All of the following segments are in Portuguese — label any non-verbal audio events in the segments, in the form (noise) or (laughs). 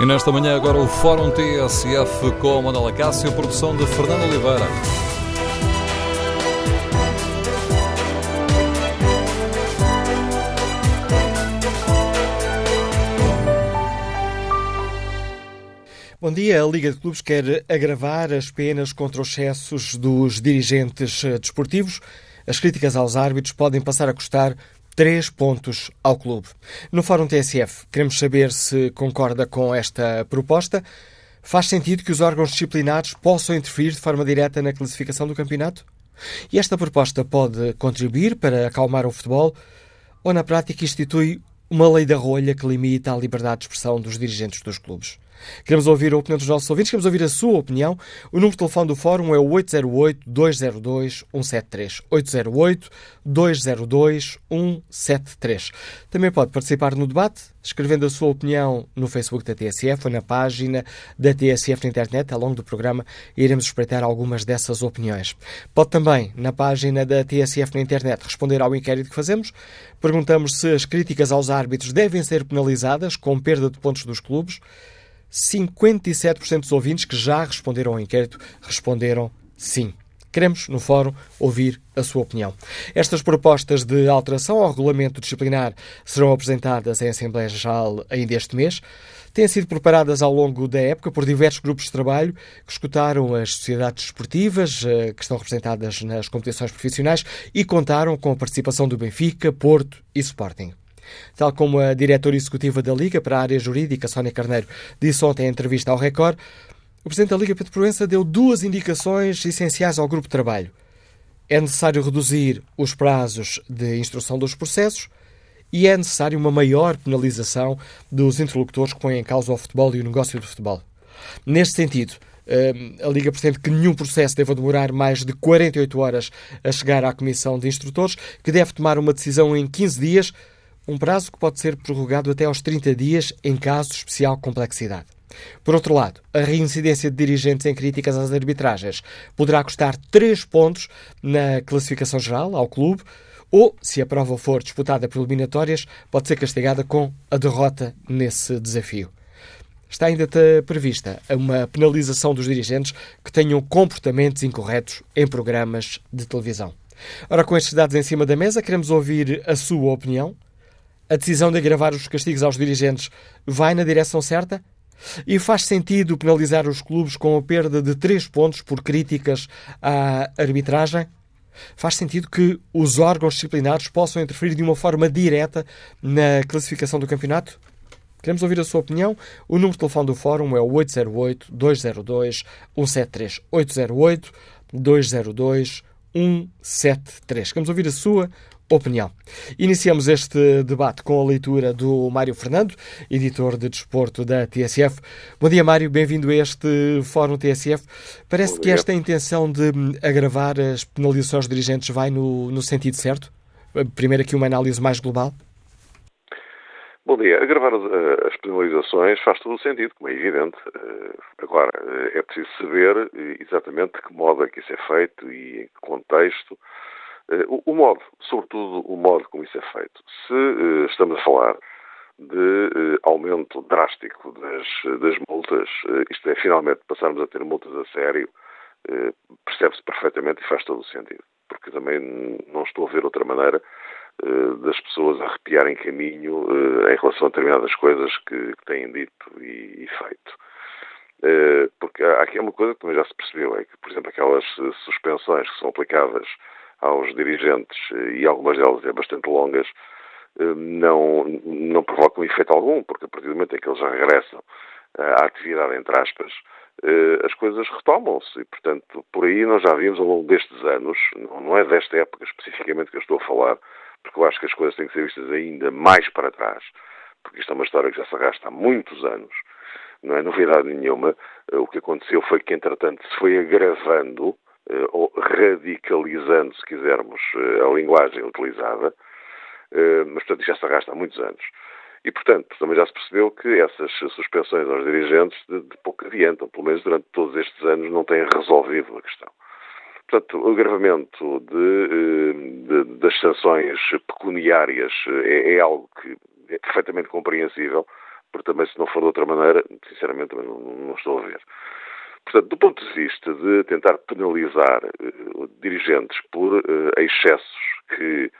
E nesta manhã agora o Fórum TSF com Manuela Cássio, produção de Fernando Oliveira. Bom dia. A Liga de Clubes quer agravar as penas contra os excessos dos dirigentes desportivos. As críticas aos árbitros podem passar a custar três pontos ao clube. No Fórum TSF, queremos saber se concorda com esta proposta. Faz sentido que os órgãos disciplinares possam interferir de forma direta na classificação do campeonato? E esta proposta pode contribuir para acalmar o futebol ou, na prática, institui uma lei da rolha que limita a liberdade de expressão dos dirigentes dos clubes? Queremos ouvir a opinião dos nossos ouvintes, queremos ouvir a sua opinião. O número de telefone do Fórum é o 808-202-173. 808-202-173. Também pode participar no debate, escrevendo a sua opinião no Facebook da TSF ou na página da TSF na internet. Ao longo do programa iremos espreitar algumas dessas opiniões. Pode também, na página da TSF na internet, responder ao inquérito que fazemos. Perguntamos se as críticas aos árbitros devem ser penalizadas com perda de pontos dos clubes. 57% dos ouvintes que já responderam ao inquérito responderam sim. Queremos, no fórum, ouvir a sua opinião. Estas propostas de alteração ao regulamento disciplinar serão apresentadas em Assembleia Geral ainda este mês. Têm sido preparadas ao longo da época por diversos grupos de trabalho que escutaram as sociedades desportivas eh, que estão representadas nas competições profissionais e contaram com a participação do Benfica, Porto e Sporting. Tal como a diretora executiva da Liga para a área jurídica, Sónia Carneiro, disse ontem em entrevista ao Record, o Presidente da Liga, Pedro Proença, deu duas indicações essenciais ao grupo de trabalho. É necessário reduzir os prazos de instrução dos processos e é necessário uma maior penalização dos interlocutores que põem em causa o futebol e o negócio do futebol. Neste sentido, hum, a Liga pretende que nenhum processo deva demorar mais de 48 horas a chegar à Comissão de Instrutores, que deve tomar uma decisão em 15 dias, um prazo que pode ser prorrogado até aos 30 dias em caso de especial complexidade. Por outro lado, a reincidência de dirigentes em críticas às arbitragens poderá custar 3 pontos na classificação geral ao clube, ou, se a prova for disputada por eliminatórias, pode ser castigada com a derrota nesse desafio. Está ainda prevista uma penalização dos dirigentes que tenham comportamentos incorretos em programas de televisão. Ora, com estes dados em cima da mesa, queremos ouvir a sua opinião. A decisão de agravar os castigos aos dirigentes vai na direção certa? E faz sentido penalizar os clubes com a perda de 3 pontos por críticas à arbitragem? Faz sentido que os órgãos disciplinares possam interferir de uma forma direta na classificação do campeonato? Queremos ouvir a sua opinião. O número de telefone do Fórum é o 808-202-173. 808-202-173. Queremos ouvir a sua opinião. Iniciamos este debate com a leitura do Mário Fernando, editor de desporto da TSF. Bom dia, Mário, bem-vindo a este Fórum TSF. Parece que esta intenção de agravar as penalizações dirigentes vai no, no sentido certo? Primeiro aqui uma análise mais global. Bom dia. Agravar as penalizações faz todo o sentido, como é evidente. Eh, agora, eh, é preciso saber exatamente de que modo é que isso é feito e em que contexto eh, o, o, modo, sobretudo o modo como isso é feito. Se uh, estamos a falar de uh, aumento drástico das, das multas, isto é, finalmente passarmos a ter multas a sério, percebe-se perfeitamente e faz todo o sentido. Porque também não estou a ver outra maneira das pessoas arrepiarem caminho em relação a determinadas coisas que, que têm dito e, e feito. porque há aqui uma coisa que também já se percebeu, é que, por exemplo, aquelas suspensões que são aplicadas aos dirigentes, e algumas delas é bastante longas, eh, não, não provocam efeito algum, porque a partir do momento em que eles regressam eh, à atividade, entre aspas, eh, as coisas retomam-se. E, portanto, por aí nós já vimos ao longo destes anos, não é desta época especificamente que eu estou a falar, porque eu acho que as coisas têm que ser vistas ainda mais para trás, porque isto é uma história que já se arrasta há muitos anos, não é novidade nenhuma. O que aconteceu foi que, entretanto, se foi agravando ou radicalizando, se quisermos, eh, a linguagem utilizada, eh, mas, portanto, já se arrasta há muitos anos. E, portanto, também já se percebeu que essas suspensões aos dirigentes de, de pouco adiantam, pelo menos durante todos estes anos não têm resolvido a questão. Portanto, o agravamento de, de, das sanções pecuniárias é, é, algo que é perfeitamente compreensível, porque também se não for de outra maneira, sinceramente também não, não estou a ver. Portanto, do ponto de vista de tentar penalizar uh, dirigentes por uh, excessos que,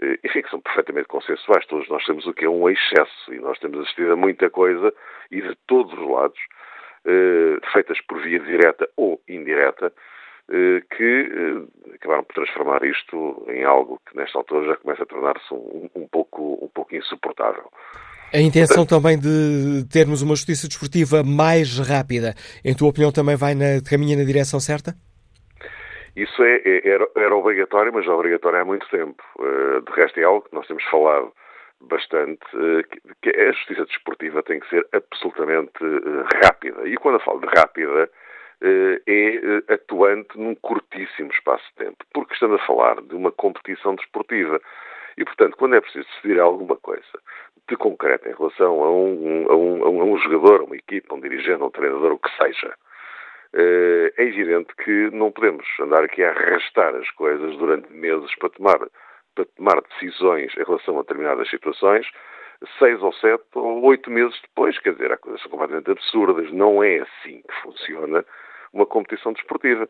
uh, enfim, que são perfeitamente consensuais, todos nós temos o que é um excesso e nós temos assistido a muita coisa e de todos os lados, feitas por via direta ou indireta, que acabaram por transformar isto em algo que nesta altura já começa a tornar-se um, um, pouco, um pouco insuportável. A intenção também de termos uma justiça desportiva mais rápida, em tua opinião, também vai na, caminha na direção certa? Isso é, é, era, era, obrigatório, mas obrigatório há muito tempo. Uh, de resto, é algo que nós temos falado bastante, uh, que, que, a justiça desportiva tem que ser absolutamente uh, rápida. E quando eu falo de rápida, é atuante num curtíssimo espaço de tempo, porque estamos a falar de uma competição desportiva. E, portanto, quando é preciso decidir alguma coisa de concreto em relação a um, a um, a um jogador, a uma equipa, a um dirigente, a um treinador, o que seja, eh, é evidente que não podemos andar aqui a arrastar as coisas durante meses para tomar, para tomar decisões em relação a determinadas situações, seis ou sete ou oito meses depois. Quer dizer, há coisas completamente absurdas. Não é assim que funciona uma competição desportiva.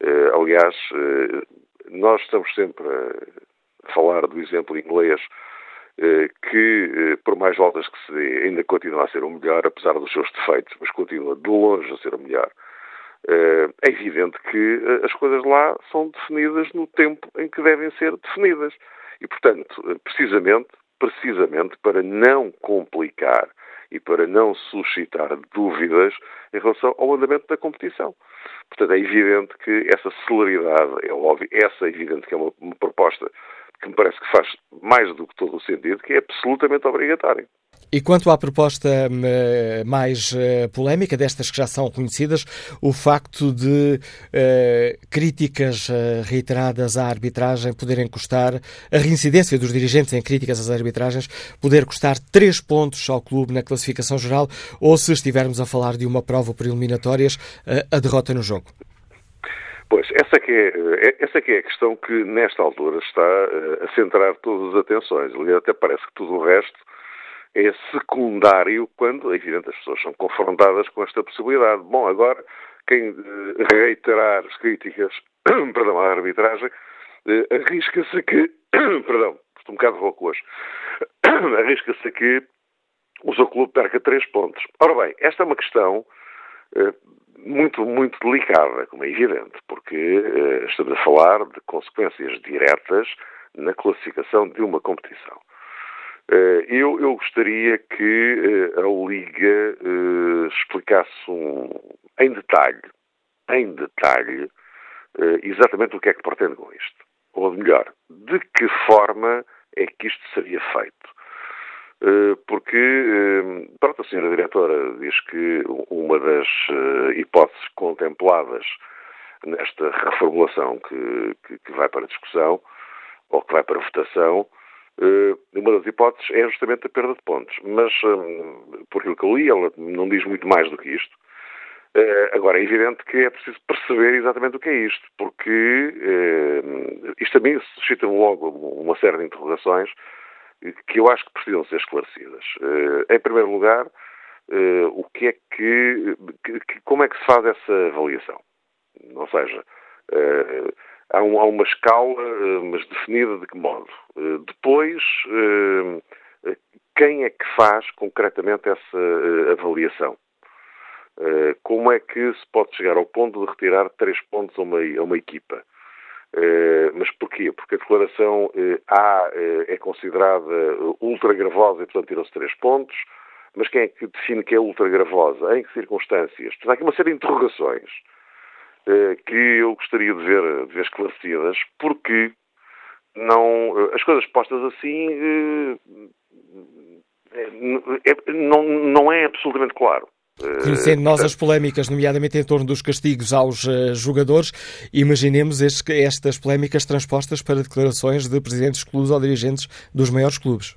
Eh, aliás, eh, nós estamos sempre a falar do exemplo inglês que, eh, por mais voltas que se dê, ainda continua a ser o melhor, apesar dos seus defeitos, mas continua de longe a ser o melhor. Eh, é evidente que as coisas lá são definidas no tempo em que devem ser definidas. E, portanto, precisamente, precisamente para não complicar e para não suscitar dúvidas em relação ao andamento da competição. Portanto, é evidente que essa celeridade, é óbvio, essa é evidente que é uma, uma proposta que me parece que faz mais do que todo o sentido, que é absolutamente obrigatório. E quanto à proposta hum, mais uh, polémica, destas que já são conhecidas, o facto de uh, críticas uh, reiteradas à arbitragem poderem custar, a reincidência dos dirigentes em críticas às arbitragens, poder custar três pontos ao clube na classificação geral, ou se estivermos a falar de uma prova por eliminatórias, a derrota no jogo. Pois, essa que, é, é, essa que é a questão que, nesta altura, está eh, a centrar todas as atenções. Até parece que tudo o resto é secundário quando, é evidente, as pessoas são confrontadas com esta possibilidade. Bom, agora, quem eh, reiterar as críticas (coughs) perdão, à arbitragem eh, arrisca-se que, (coughs) perdão, estou um bocado rouco hoje, (coughs) arrisca-se que o seu clube perca três pontos. Ora bem, esta é uma questão muito, muito delicada, como é evidente, porque uh, estamos a falar de consequências diretas na classificação de uma competição. Uh, eu, eu, gostaria que uh, a Liga explicasse um, em detalhe, em detalhe, exatamente o que é que pretende com isto. Ou melhor, de que forma é que isto seria feito. Eh, porque, eh, pronto, a senhora diretora diz que uma das eh, hipóteses contempladas nesta reformulação que, que, que vai para discussão, ou que vai para votação, uma das hipóteses é justamente a perda de pontos. Mas, por aquilo que eu li, ela não diz muito mais do que isto. Agora, é evidente que é preciso perceber exatamente o que é isto, porque isto também suscita logo uma série de interrogações que eu acho que precisam ser esclarecidas. Eh, em primeiro lugar, eh, o que é que, como é que se faz essa avaliação? Ou seja, eh, há, uma escala, mas definida de que modo? Depois, quem é que faz concretamente essa avaliação? Como é que se pode chegar ao ponto de retirar três pontos a uma, a uma equipa? Uh, mas porquê? Porque a declaração uh, A uh, é considerada ultragravosa e, portanto, tiram-se três pontos. Mas quem é que define que é ultragravosa? Em que circunstâncias? Portanto, há aqui uma série de interrogações que eu gostaria de ver, de ver esclarecidas, porque não, as coisas postas assim é, não, não é absolutamente claro. Conhecendo nós as polémicas, nomeadamente em torno dos castigos aos uh, jogadores, imaginemos este, estas polémicas transpostas para declarações de presidentes de clubes ou dirigentes dos maiores clubes.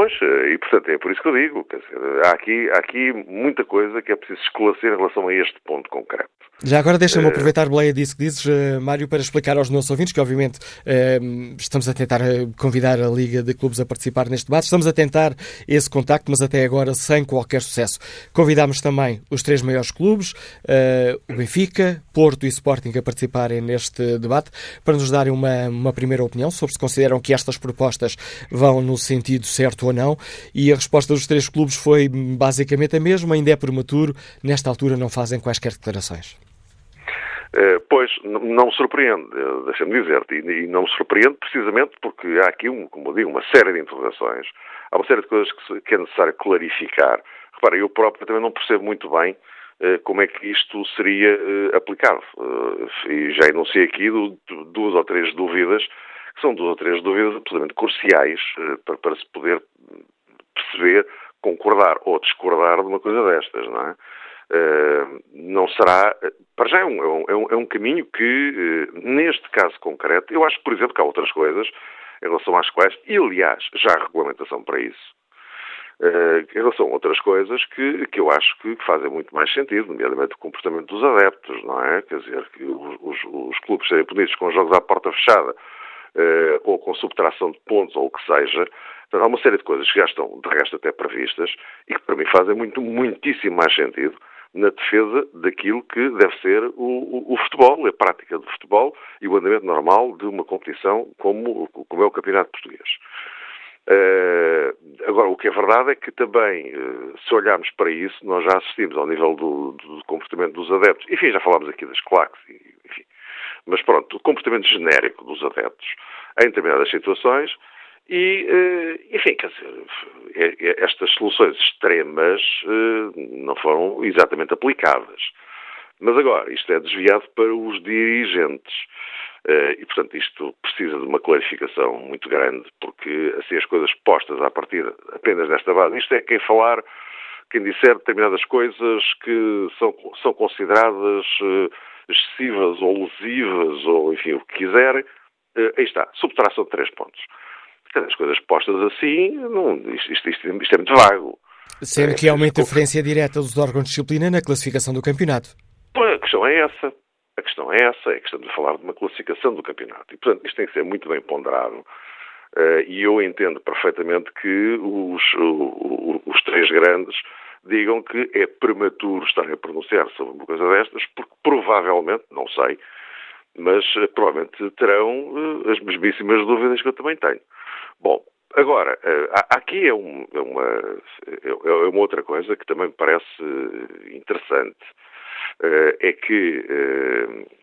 Pois, e portanto é por isso que eu digo, dizer, há aqui, há aqui muita coisa que é preciso esclarecer em relação a este ponto concreto. Já agora deixa-me uh, aproveitar, Bleia, disso que dizes, uh, Mário, para explicar aos nossos ouvintes que, obviamente, uh, estamos a tentar convidar a Liga de Clubes a participar neste debate. Estamos a tentar esse contacto, mas até agora sem qualquer sucesso. Convidámos também os três maiores clubes, o Benfica, Porto e Sporting, a participarem neste debate, para nos darem uma, uma primeira opinião sobre se consideram que estas propostas vão no sentido certo ou não. E a resposta dos três clubes foi basicamente a mesma, ainda é prematuro, nesta altura não fazem quaisquer declarações. Uh, pois, não me surpreende, eh, deixa-me dizer-te, e, não me surpreende precisamente porque há aqui, um, como eu digo, uma série de interrogações, há uma série de coisas que, é necessário clarificar. Repara, eu próprio também não percebo muito bem uh, como é que isto seria aplicado. e já enunciei aqui duas ou três dúvidas, são duas ou três dúvidas absolutamente cruciais para, para se poder perceber, concordar ou discordar de uma coisa destas, não é? Uh, não será. Para já é um, é um, é um caminho que, uh, neste caso concreto, eu acho, por exemplo, que há outras coisas em relação às quais, e aliás, já há regulamentação para isso, uh, em relação a outras coisas que, que eu acho que fazem muito mais sentido, nomeadamente o comportamento dos adeptos, não é? Quer dizer, que os, os, os clubes serem punidos com jogos à porta fechada ou com subtração de pontos ou o que seja, Portanto, há uma série de coisas que já estão, de resto, até previstas e que para mim fazem muito, muitíssimo mais sentido na defesa daquilo que deve ser o, o, o, futebol, a prática do futebol e o andamento normal de uma competição como, como é o Campeonato Português. Uh, agora, o que é verdade é que também, uh, se olharmos para isso, nós já assistimos ao nível do, do comportamento dos adeptos, enfim, já falámos aqui das claques, enfim, mas pronto, o comportamento genérico dos adeptos em determinadas situações e, eh, enfim, quer dizer, é, é, estas soluções extremas eh, não foram exatamente aplicadas. Mas agora, isto é desviado para os dirigentes. Eh, e, portanto, isto precisa de uma clarificação muito grande, porque assim as coisas postas à partida apenas nesta base. Isto é quem falar, quem disser determinadas coisas que são, são consideradas excessivas ou lesivas, ou enfim, o que quiserem, aí está, subtração de três pontos. As coisas postas assim, não, isto, isto, isto, isto é muito vago. Sendo que há uma interferência direta dos órgãos de disciplina na classificação do campeonato. Pois, a questão é essa. A questão é essa, é a questão de falar de uma classificação do campeonato. E, portanto, isto tem que ser muito bem ponderado. Uh, e eu entendo perfeitamente que os, o, os três grandes digam que é prematuro estarem a pronunciar sobre uma coisa destas, porque provavelmente, não sei, mas uh, provavelmente terão uh, as mesmíssimas dúvidas que eu também tenho. Bom, agora, eh, aqui é, um, é, uma, é, é uma outra coisa que também me parece eh, interessante. Eh, é que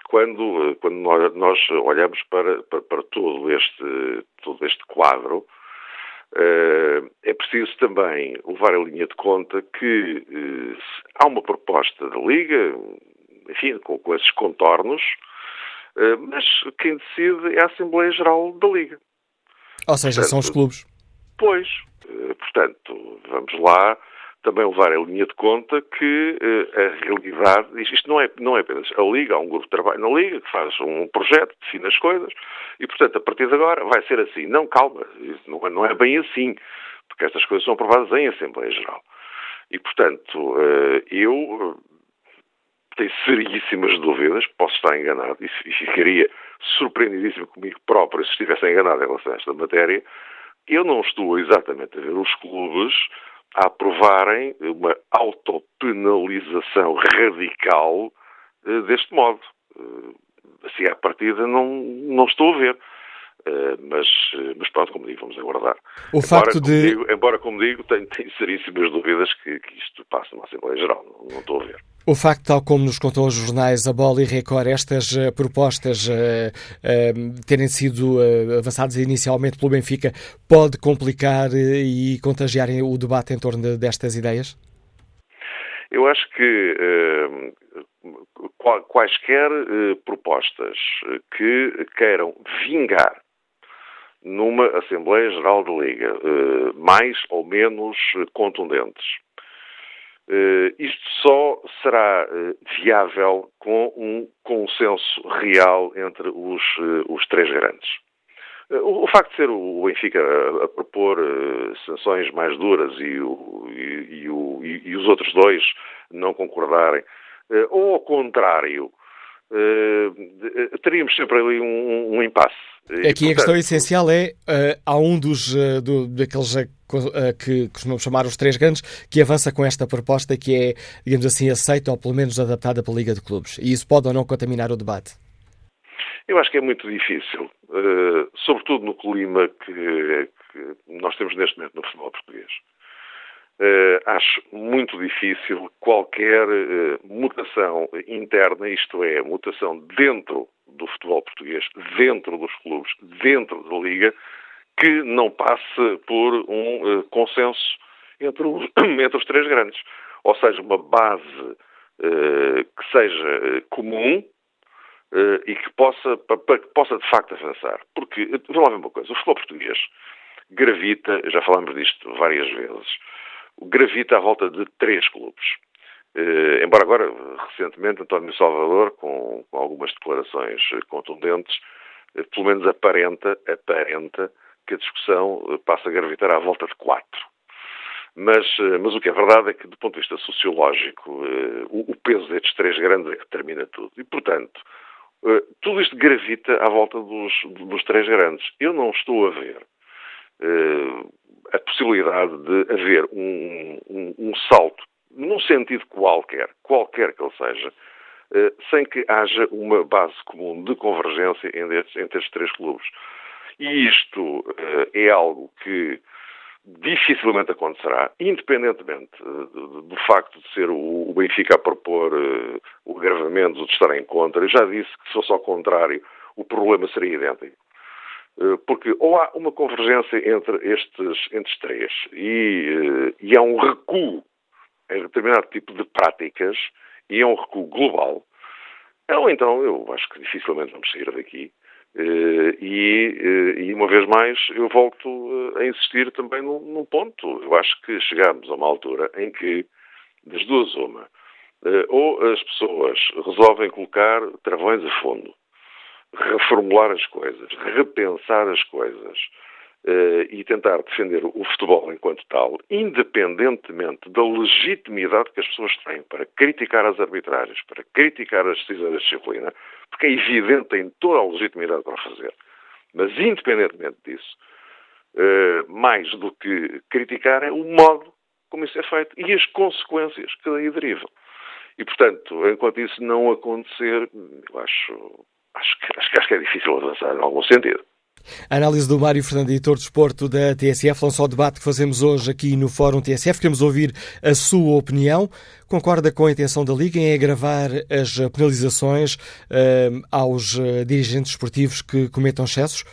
quando, quando nós olhamos para, para, para todo, este, todo este quadro, é preciso também levar em linha de conta que há uma proposta da Liga, enfim, com, com esses contornos, mas quem decide é a Assembleia Geral da Liga. Ou seja, portanto, são os clubes. Pois, eh, portanto, vamos lá também levar em linha de conta que uh, a realidade, isto não é, não é apenas a Liga, há um grupo de trabalho na Liga que faz um projeto, define as coisas e, portanto, a partir de agora vai ser assim. Não, calma, não, não é bem assim, porque estas coisas são aprovadas em Assembleia Geral. E, portanto, uh, eu tenho seríssimas dúvidas, posso estar enganado e ficaria surpreendidíssimo comigo próprio se estivesse enganado em relação a esta matéria. Eu não estou exatamente a ver os clubes a aprovarem uma autopenalização radical uh, deste modo. Uh, assim, à partida, não, não estou a ver. Uh, mas, mas pronto, como digo, vamos aguardar. O embora, facto de... Digo, embora, como digo, tenho, tenho seríssimas dúvidas que, que isto passe numa Assembleia Geral. Não, não estou a ver. O facto, tal como nos contou os jornais A Bola e Record, estas uh, propostas uh, uh, terem sido avançadas inicialmente pelo Benfica, pode complicar e contagiar o debate em torno de, destas ideias? Eu acho que quaisquer propostas que queiram vingar numa Assembleia Geral da Liga, mais ou menos contundentes, Uh, isto só será uh, viável com um consenso real entre os, uh, os três grandes. O, facto de ser o Benfica a, propor sanções mais duras e, o, e, e, o, e, os outros dois não concordarem, ou ao contrário, uh, teríamos sempre ali um, um impasse. Aqui portanto, a questão essencial é, há um dos do, daqueles que costumamos chamar os três grandes, que avança com esta proposta que é, digamos assim, aceita ou pelo menos adaptada pela Liga de Clubes. E isso pode ou não contaminar o debate? Eu acho que é muito difícil, uh, sobretudo no clima que, que, nós temos neste momento no futebol português. Uh, acho muito difícil qualquer uh, mutação interna, isto é, mutação dentro do futebol português, dentro dos clubes, dentro da Liga, que não passe por um consenso entre os, (coughs) entre os três grandes. Ou seja, uma base que seja comum, uh, e que possa, para, que possa de facto avançar. Porque, vamos lá ver uma coisa, o futebol português gravita, já falámos disto várias vezes, gravita à volta de três clubes. Uh, embora agora, recentemente, António Salvador, com, com algumas declarações contundentes, uh, pelo menos aparenta, aparenta que a discussão passa a gravitar à volta de quatro. Mas, mas o que é verdade é que, do ponto de vista sociológico, o, o peso destes três grandes é que determina tudo. E, portanto, eh, tudo isto gravita à volta dos, dos três grandes. Eu não estou a ver a possibilidade de haver um, um, um, salto, num sentido qualquer, qualquer que ele seja, uh, sem que haja uma base comum de convergência entre estes, três clubes. E isto uh, é algo que dificilmente acontecerá, independentemente uh, do facto de ser o, Benfica a propor o agravamento, de estar em contra. Eu já disse que se fosse ao contrário, o problema seria idêntico. Uh, porque ou há uma convergência entre estes, estes três e, e há um recuo em determinado tipo de práticas e é um recuo global, ou então eu acho que dificilmente vamos sair daqui. Uh, e, e, uma vez mais, eu volto a insistir também num, num, ponto. Eu acho que chegamos a uma altura em que, das duas uma, ou as pessoas resolvem colocar travões a fundo, reformular as coisas, repensar as coisas, uh, e tentar defender o futebol enquanto tal, independentemente da legitimidade que as pessoas têm para criticar as arbitragens, para criticar as decisões da disciplina, porque é evidente, têm toda a legitimidade para fazer. Mas, independentemente disso, uh, mais do que criticar é o modo como isso é feito e as consequências que daí derivam. E, portanto, enquanto isso não acontecer, eu acho, acho, que, acho, acho que é difícil avançar em algum sentido. Análise do Mário Fernando, editor de desporto da TSF, lançou o debate que fazemos hoje aqui no Fórum TSF. Queremos ouvir a sua opinião. Concorda com a intenção da Liga em agravar as penalizações uh, aos uh, dirigentes esportivos que cometam excessos?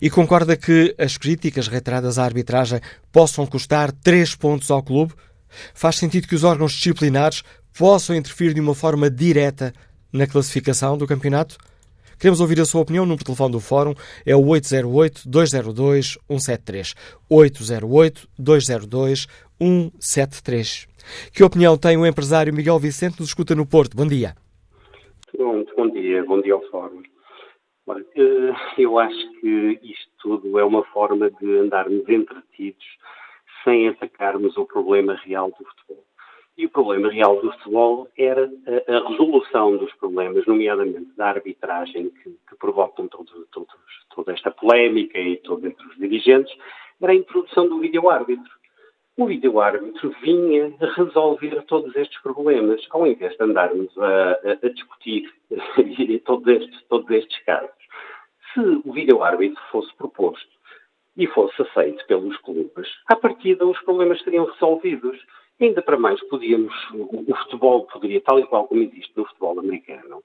E concorda que as críticas reiteradas à arbitragem possam custar três pontos ao clube? Faz sentido que os órgãos disciplinares possam interferir de uma forma direta na classificação do campeonato? Queremos ouvir a sua opinião. O número de telefone do Fórum é o 808-202-173. 808-202-173. Que opinião tem o empresário Miguel Vicente, nos escuta no Porto? Bom dia. Muito bom dia. Bom dia ao Fórum. Eh, eu acho que isto tudo é uma forma de andarmos entretidos sem atacarmos o problema real do futebol. E o problema real do futebol era a, a resolução dos problemas, nomeadamente da arbitragem que, que provocam todo, todo, toda esta polémica e todo entre os dirigentes, era a introdução do vídeo-árbitro. O vídeo-árbitro vinha resolver todos estes problemas, ao invés de andarmos a, a, a discutir (laughs) todos estes, todos estes casos. Se o vídeo-árbitro fosse proposto e fosse aceito pelos clubes, à partida os problemas seriam resolvidos. Ainda para mais, podíamos, o, futebol poderia, tal e qual como existe no futebol americano,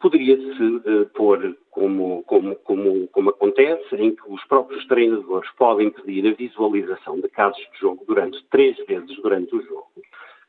poderia-se uh, pôr como, como, como, como acontece, em que os próprios treinadores podem pedir a visualização de casos de jogo durante três vezes durante o jogo,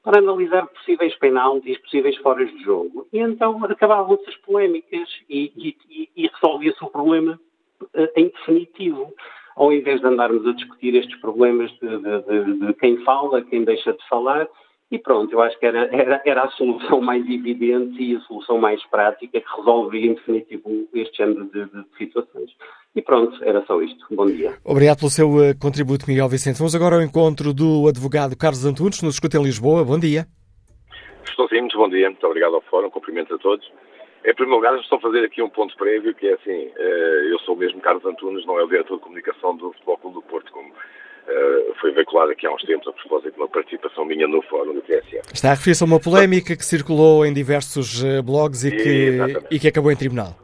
para analisar possíveis penaltis, possíveis foras de jogo. E então acabavam-se as polémicas e, e, e resolvia-se o problema uh, em definitivo ao invés de andarmos a discutir estes problemas de, de, de, de quem fala, quem deixa de falar, E pronto, eu acho que era, era, era a solução mais evidente e a solução mais prática que resolvia, em definitivo, este género de, de, situações. E pronto, era só isto. Bom dia. Obrigado pelo seu uh, contributo, Miguel Vicente. Vamos agora ao encontro do advogado Carlos Antunes, nos escuta em Lisboa. Bom dia. Estou sim, muito bom dia. Muito obrigado ao Fórum. Cumprimento a todos. Em primeiro lugar, estou a fazer aqui um ponto prévio, que é assim, uh, eu sou mesmo Carlos Antunes, não é o diretor de comunicação do Futebol Clube do Porto, como Uh, foi veiculado aqui há uns tempos a propósito de uma participação minha no fórum do TSF. Está a referir-se a uma polémica que circulou em diversos uh, blogs e que, e que acabou em tribunal.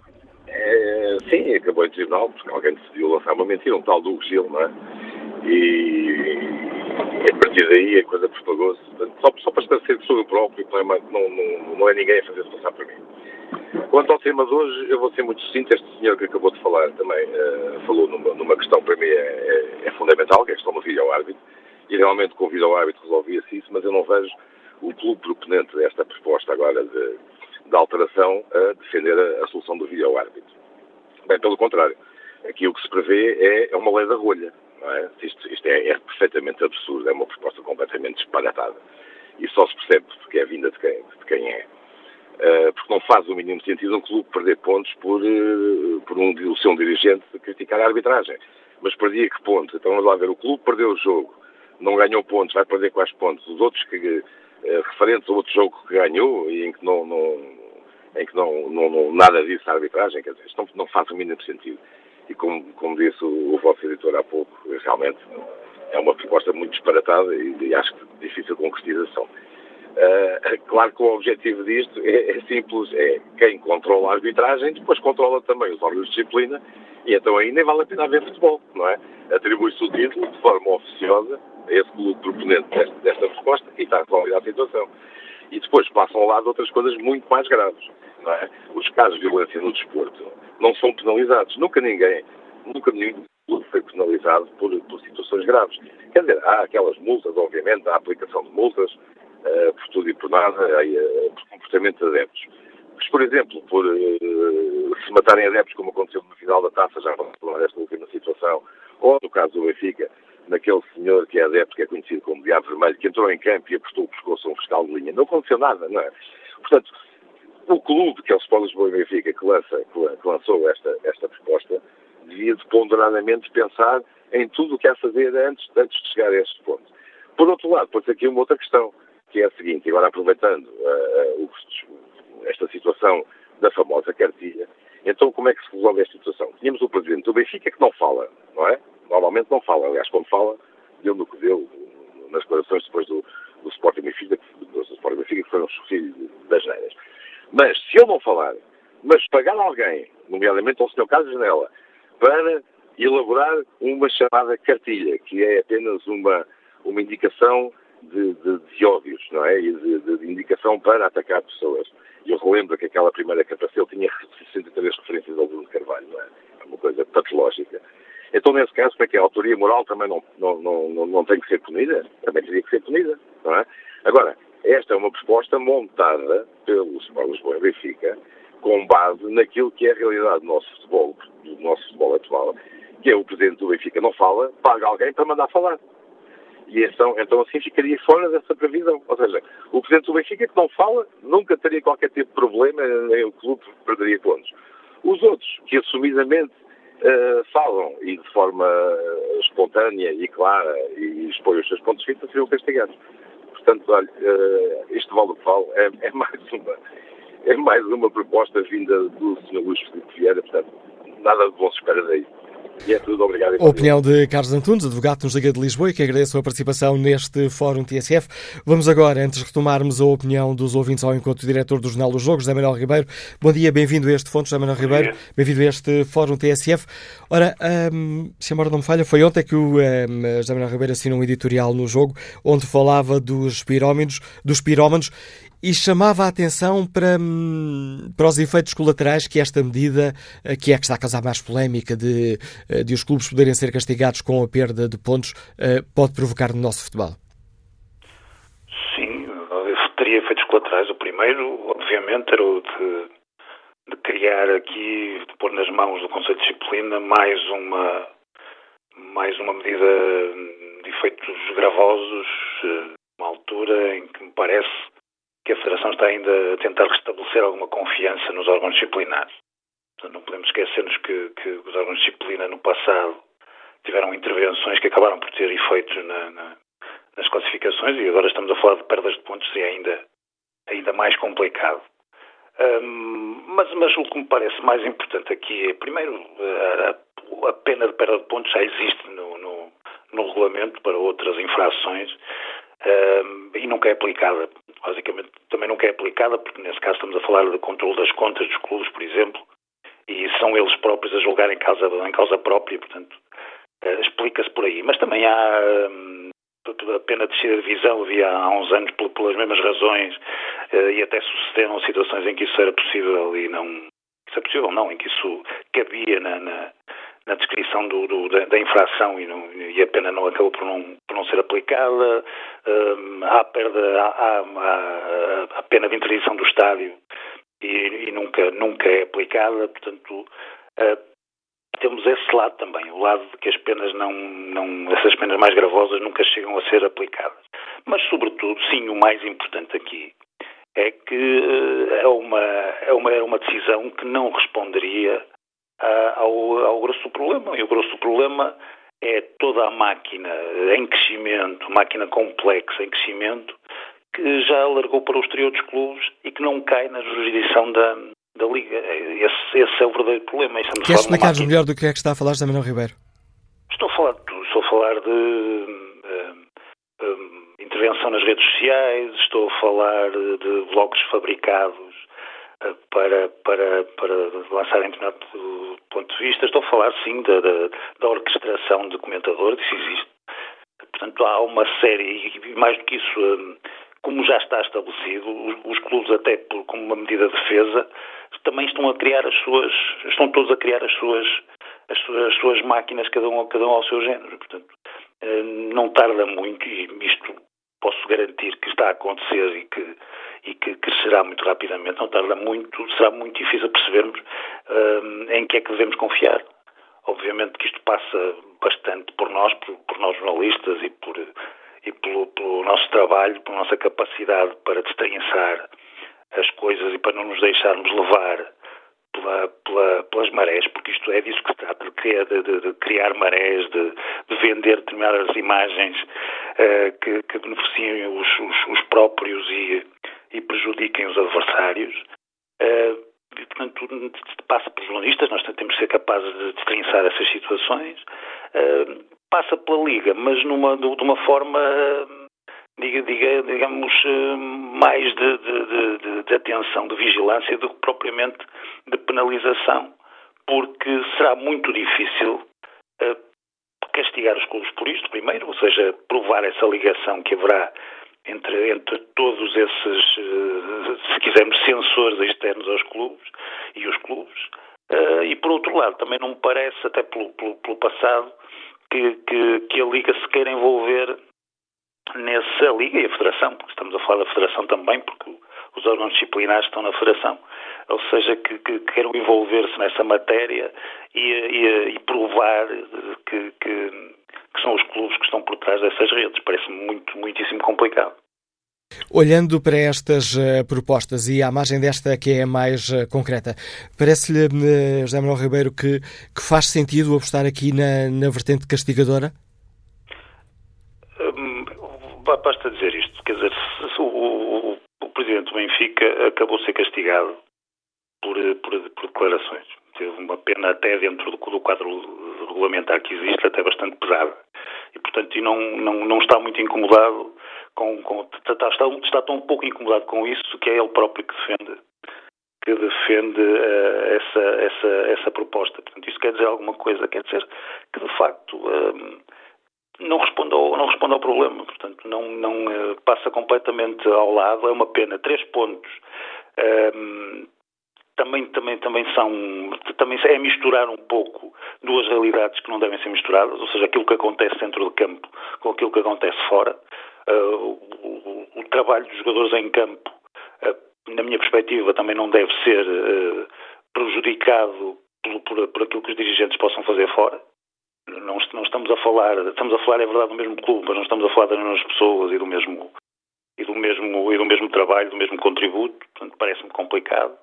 É, sim, acabou em tribunal, porque alguém decidiu lançar uma mentira, um tal do Gil, não é? E, e a partir daí a coisa propagou-se. Só, só para esclarecer sobre o próprio, não, não, não é ninguém a fazer-se passar por mim. Quanto ao tema de hoje, eu vou ser muito sucinto. Este senhor que acabou de falar também uh, falou numa, numa, questão para mim é, é, é, fundamental, que é a questão do vídeo árbitro. E realmente com o vídeo árbitro resolvia-se isso, mas eu não vejo o clube proponente desta proposta agora de, de alteração a defender a, a solução do vídeo árbitro. Bem, pelo contrário. Aqui o que se prevê é, é uma lei da rolha. É? Isto, isto é, é, perfeitamente absurdo, é uma proposta completamente disparatada. E só se percebe porque é vinda de quem, de quem é. Eh, porque não faz o mínimo sentido um clube perder pontos por, eh, por um, o seu dirigente criticar a arbitragem. Mas perdia que pontos? Então vamos lá ver, o clube perdeu o jogo, não ganhou pontos, vai perder quais pontos? Os outros que, eh, referentes ao outro jogo que ganhou e em que não, não em que não, não, não, nada disso a arbitragem, quer dizer, isto não, não faz o mínimo sentido. E como, como disse o, o vosso editor há pouco, realmente é uma proposta muito disparatada e, e acho que difícil concretização. Uh, (laughs) claro que o objetivo disto é, é, simples, é quem controla a arbitragem, depois controla também os órgãos de disciplina, e então aí nem vale a pena haver futebol, não é? Atribui-se o título de forma oficiosa a esse clube proponente desta, desta resposta e está resolvida a situação. E depois passam ao lado outras coisas muito mais graves, não é? Os casos de violência no desporto não são penalizados. Nunca ninguém, nunca nenhum foi penalizado por, por situações graves. Quer dizer, há aquelas multas, obviamente, há a aplicação de multas, uh, por tudo e por nada, uh, por comportamento de adeptos. Mas, por exemplo, por uh, se matarem adeptos, como aconteceu no final da taça, já vamos falar desta última situação, ou no caso do Benfica, naquele senhor que é adepto, que é conhecido como Diabo Vermelho, que entrou em campo e apostou o pescoço a um fiscal de linha. Não aconteceu nada, não é? Portanto, o clube, que é o Sport Lisboa e Benfica, que, lança, que lançou esta, esta proposta, devia de ponderadamente pensar em tudo o que há a fazer antes, antes de chegar a este ponto. Por outro lado, pode ser aqui uma outra questão que é a seguinte, agora aproveitando uh, esta situação da famosa cartilha, então como é que se resolve esta situação? Tínhamos o presidente do Benfica que não fala, não é? Normalmente não fala, aliás, quando fala, deu no que deu nas declarações depois do, do Sporting Benfica, do Sporting Benfica, que foram os filhos das neiras. Mas, se ele não falar, mas pagar alguém, nomeadamente ao Sr. Carlos Janela, para elaborar uma chamada cartilha, que é apenas uma, uma indicação de, de, de ódios, não é? E de, de, indicação para atacar pessoas. E eu relembro que aquela primeira capacete tinha 63 referências ao Bruno Carvalho, não é? É uma coisa patológica. Então, nesse caso, é que? A autoria moral também não, não, não, não tem que ser punida? Também teria que ser punida, não é? Agora, esta é uma proposta montada pelo Sport Lisboa e Benfica com base naquilo que é a realidade do nosso futebol, do nosso futebol atual, que é o Presidente do Benfica não fala, paga alguém para mandar falar. E então, então assim ficaria fora dessa previsão. Ou seja, o Presidente do Benfica que não fala nunca teria qualquer tipo de problema, nem o clube perderia pontos. Os outros, que assumidamente uh, falam e de forma espontânea e clara e expõem os seus pontos de vista, seriam castigados. Portanto, olha, uh, este vale o que vale é, é, mais uma, é mais uma proposta vinda do Sr. Luís Filipe Vieira, portanto, nada de bom se espera daí. E é tudo, obrigado. A opinião de Carlos Antunes, advogado nos Liga de Lisboa, e que agradeço a participação neste Fórum TSF. Vamos agora, antes de retomarmos a opinião dos ouvintes ao encontro do diretor do Jornal dos Jogos, José Manuel Ribeiro. Bom dia, bem-vindo a este Fonte, José Manuel Ribeiro. Bem-vindo a este Fórum TSF. Ora, um, se a memória não me falha, foi ontem que o um, José Manuel Ribeiro assinou um editorial no jogo, onde falava dos pirómanos, dos pirómanos e chamava a atenção para, hum, para os efeitos colaterais que esta medida, eh, que é que está a causar mais polémica, de, eh, de os clubes poderem ser castigados com a perda de pontos, eh, pode provocar no nosso futebol? Sim, teria efeitos colaterais. O primeiro, obviamente, era o de, de criar aqui, de pôr nas mãos do Conselho de Disciplina mais uma, mais uma medida de efeitos gravosos, uma altura em que me parece que a Federação está ainda a tentar restabelecer alguma confiança nos órgãos disciplinares. Portanto, não podemos esquecer-nos que, que, os órgãos de disciplina no passado tiveram intervenções que acabaram por ter efeitos na, na, nas classificações e agora estamos a falar de perdas de pontos e é ainda, ainda mais complicado. Um, mas, mas o que me parece mais importante aqui é, primeiro, a, a pena de perda de pontos já existe no, no, no regulamento para outras infrações um, e nunca é aplicada. Basicamente, também nunca é aplicada porque, nesse caso, estamos a falar de controle das contas dos clubes, por exemplo, e são eles próprios a julgar em causa, em causa própria, portanto, uh, explica-se por aí. Mas também há. Um, a pena de descer a divisão havia há uns anos pelas mesmas razões uh, e até sucederam situações em que isso era possível e não isso é possível não, em que isso cabia na, na, na descrição do, do, da, da, infração e, não, e, a pena não acabou por não, por não ser aplicada uh, há, perda, há, há, a pena de interdição do estádio e, e, nunca, nunca é aplicada, portanto uh, temos esse lado também, o lado de que as penas não, não, essas penas mais gravosas nunca chegam a ser aplicadas. Mas, sobretudo, sim, o mais importante aqui é que uh, é, uma, é, uma, é uma decisão que não responderia ao, ao grosso do problema. E o grosso do problema é toda a máquina em crescimento, máquina complexa em crescimento, que já alargou para o exterior dos clubes e que não cai na jurisdição da, da Liga. Esse, esse é o verdadeiro problema. Quer explicar melhor do que é que está a falar, José Ribeiro? Estou a falar de tudo. Estou a falar de uh, uh, intervenção nas redes sociais, estou a falar de blogs fabricados para, para, para lançar em determinado ponto de vista. Estou a falar, sim, da, da, da orquestração de comentadores, isso existe. Portanto, há uma série, e mais do que isso, como já está estabelecido, os, os clubes, até por, como uma medida de defesa, também estão a criar as suas, estão todos a criar as suas, as suas, as suas máquinas, cada um, cada um ao seu género. Portanto, eh, não tarda muito, e isto posso garantir que está a acontecer e que, e que crescerá muito rapidamente, não tarda muito, será muito difícil percebermos uh, em que é que devemos confiar. Obviamente que isto passa bastante por nós, por, por nós jornalistas e por e pelo, pelo nosso trabalho, pela nossa capacidade para destrinçar as coisas e para não nos deixarmos levar pela, pela, pelas marés, porque isto é disso que se trata, de criar, de, de criar marés, de, de, vender determinadas imagens uh, que, que, beneficiem os, os, os próprios e, e, prejudiquem os adversários. Uh, e, portanto, passa por jornalistas, nós temos que ser capazes de destrinçar essas situações. Uh, passa pela Liga, mas numa, de uma forma, diga, diga, digamos, mais de, de, de, de, atenção, de vigilância do que propriamente de penalização, porque será muito difícil uh, castigar os clubes por isto, primeiro, ou seja, provar essa ligação que haverá entre, entre todos esses, uh, se quisermos, sensores externos aos clubes e os clubes. E por outro lado, também não me parece, até pelo, pelo, pelo passado, que, que, que a Liga se queira envolver nessa Liga e a Federação, porque estamos a falar da Federação também, porque os órgãos disciplinares estão na Federação. Ou seja, que, que queiram envolver-se nessa matéria e, e, e provar que, que, que, são os clubes que estão por trás dessas redes. Parece-me muito, muitíssimo complicado. Olhando para estas uh, propostas e à margem desta que é mais uh, concreta, parece-lhe, uh, José Manuel Ribeiro, que, que, faz sentido apostar aqui na, na vertente castigadora? Um, basta dizer isto, quer dizer, o, o, o, Presidente do Benfica acabou de ser castigado por, por, por, declarações. Teve uma pena até dentro do, do quadro regulamentar que existe, até bastante pesada. E, portanto, e não, não, não está muito incomodado com, com está, está, está, tão pouco incomodado com isso que é ele próprio que defende que defende uh, essa, essa, essa proposta. Portanto, isso quer dizer alguma coisa, quer dizer que de facto um, não responde ao, não responde ao problema, portanto não, não uh, passa completamente ao lado, é uma pena. Três pontos um, também, também, também são, também é misturar um pouco duas realidades que não devem ser misturadas, ou seja, aquilo que acontece dentro do campo com aquilo que acontece fora. Uh, o, o, trabalho dos jogadores em campo, uh, na minha perspectiva, também não deve ser uh, prejudicado por, por, por, aquilo que os dirigentes possam fazer fora. Não, não, estamos a falar, estamos a falar, é verdade, do mesmo clube, mas não estamos a falar das mesmas pessoas e do mesmo, do mesmo, e do mesmo trabalho, do mesmo contributo, portanto parece-me complicado.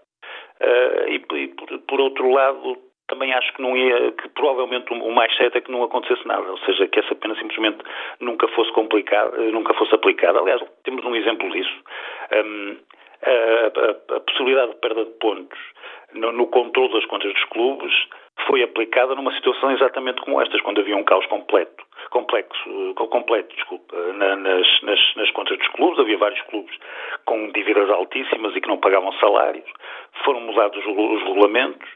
Uh, e, e por, por, outro lado, também acho que não ia, que provavelmente o mais certo é que não acontecesse nada, ou seja, que essa pena simplesmente nunca fosse complicada, nunca fosse aplicada. Aliás, temos um exemplo disso. Um, a, a, a, possibilidade de perda de pontos no, no controle das contas dos clubes foi aplicada numa situação exatamente como estas, quando havia um caos completo, complexo, completo, desculpa, na, nas, nas, nas, contas dos clubes, havia vários clubes com dívidas altíssimas e que não pagavam salários, foram mudados os, os regulamentos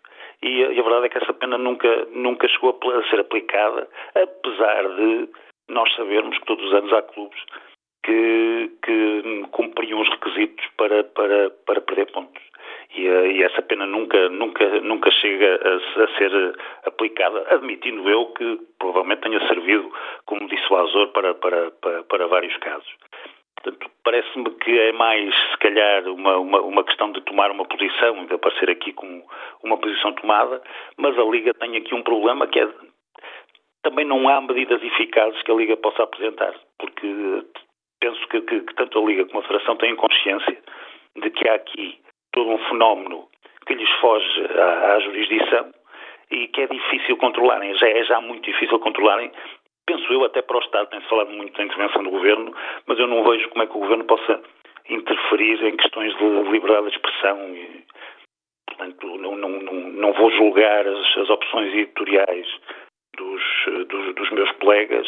e, e, a verdade é que essa pena nunca, nunca chegou a ser aplicada, apesar de nós sabermos que todos os anos há clubes que, que cumpriam os requisitos para, para, para perder pontos. E, e, essa pena nunca, nunca, nunca chega a, a, ser aplicada, admitindo eu que provavelmente tenha servido como dissuasor para, para, para, para vários casos. Portanto, parece-me que é mais, se calhar, uma, uma, uma, questão de tomar uma posição, de aparecer aqui com uma posição tomada, mas a Liga tem aqui um problema que é também não há medidas eficazes que a Liga possa apresentar, porque penso que, que, que tanto a Liga como a Federação têm consciência de que há aqui todo um fenómeno que lhes foge à, à jurisdição e que é difícil controlarem, já é já muito difícil controlarem, penso eu até para o Estado, tem-se falado muito da intervenção do Governo, mas eu não vejo como é que o Governo possa interferir em questões de liberdade de expressão e, portanto, não, não, não, não vou julgar as, as opções editoriais dos, dos, dos meus colegas,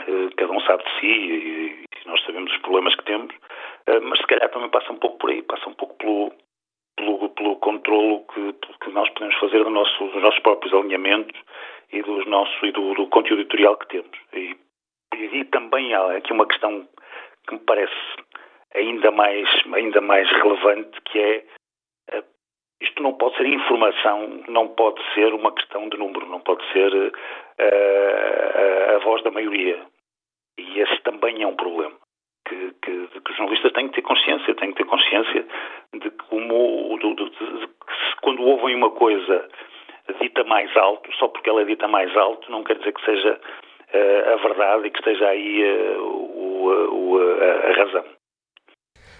eh, cada um sabe de si e, nós sabemos os problemas que temos, eh, mas se calhar também passa um pouco por aí, passa um pouco pelo, pelo, pelo controlo que, que nós podemos fazer do nosso, dos nossos próprios alinhamentos e, dos nosso, e do, do conteúdo editorial que temos. E, e, também há aqui uma questão que me parece ainda mais, ainda mais relevante, que é eh, isto não pode ser informação, não pode ser uma questão de número, não pode ser uh, a, a voz da maioria. E esse também é um problema que, que, que, os jornalistas têm que ter consciência, têm que ter consciência de como de, de, de, quando ouvem uma coisa dita mais alto, só porque ela é dita mais alto, não quer dizer que seja uh, a verdade e que esteja aí uh, o, a, a razão.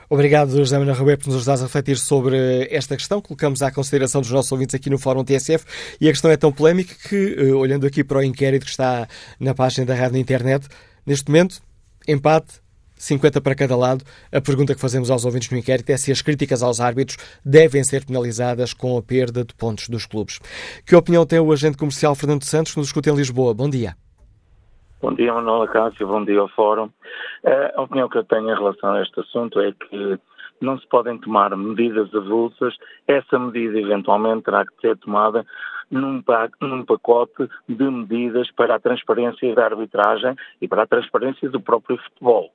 Obrigado, José Manuel Ribeiro, por nos ajudar a refletir sobre esta questão. Colocamos à consideração dos nossos ouvintes aqui no Fórum TSF e a questão é tão polémica que, eh, olhando aqui para o inquérito que está na página da rádio na internet, neste momento, empate, 50 para cada lado. A pergunta que fazemos aos ouvintes no inquérito é se as críticas aos árbitros devem ser penalizadas com a perda de pontos dos clubes. Que opinião tem o agente comercial Fernando Santos, que nos escuta em Lisboa? Bom dia. Bom dia, Manuela Cássio. Bom dia ao Fórum. Eh, a opinião que eu tenho em relação a este assunto é que não se podem tomar medidas avulsas. Essa medida, eventualmente, terá que ser tomada num, num pacote de medidas para a transparência da arbitragem e para a transparência do próprio futebol.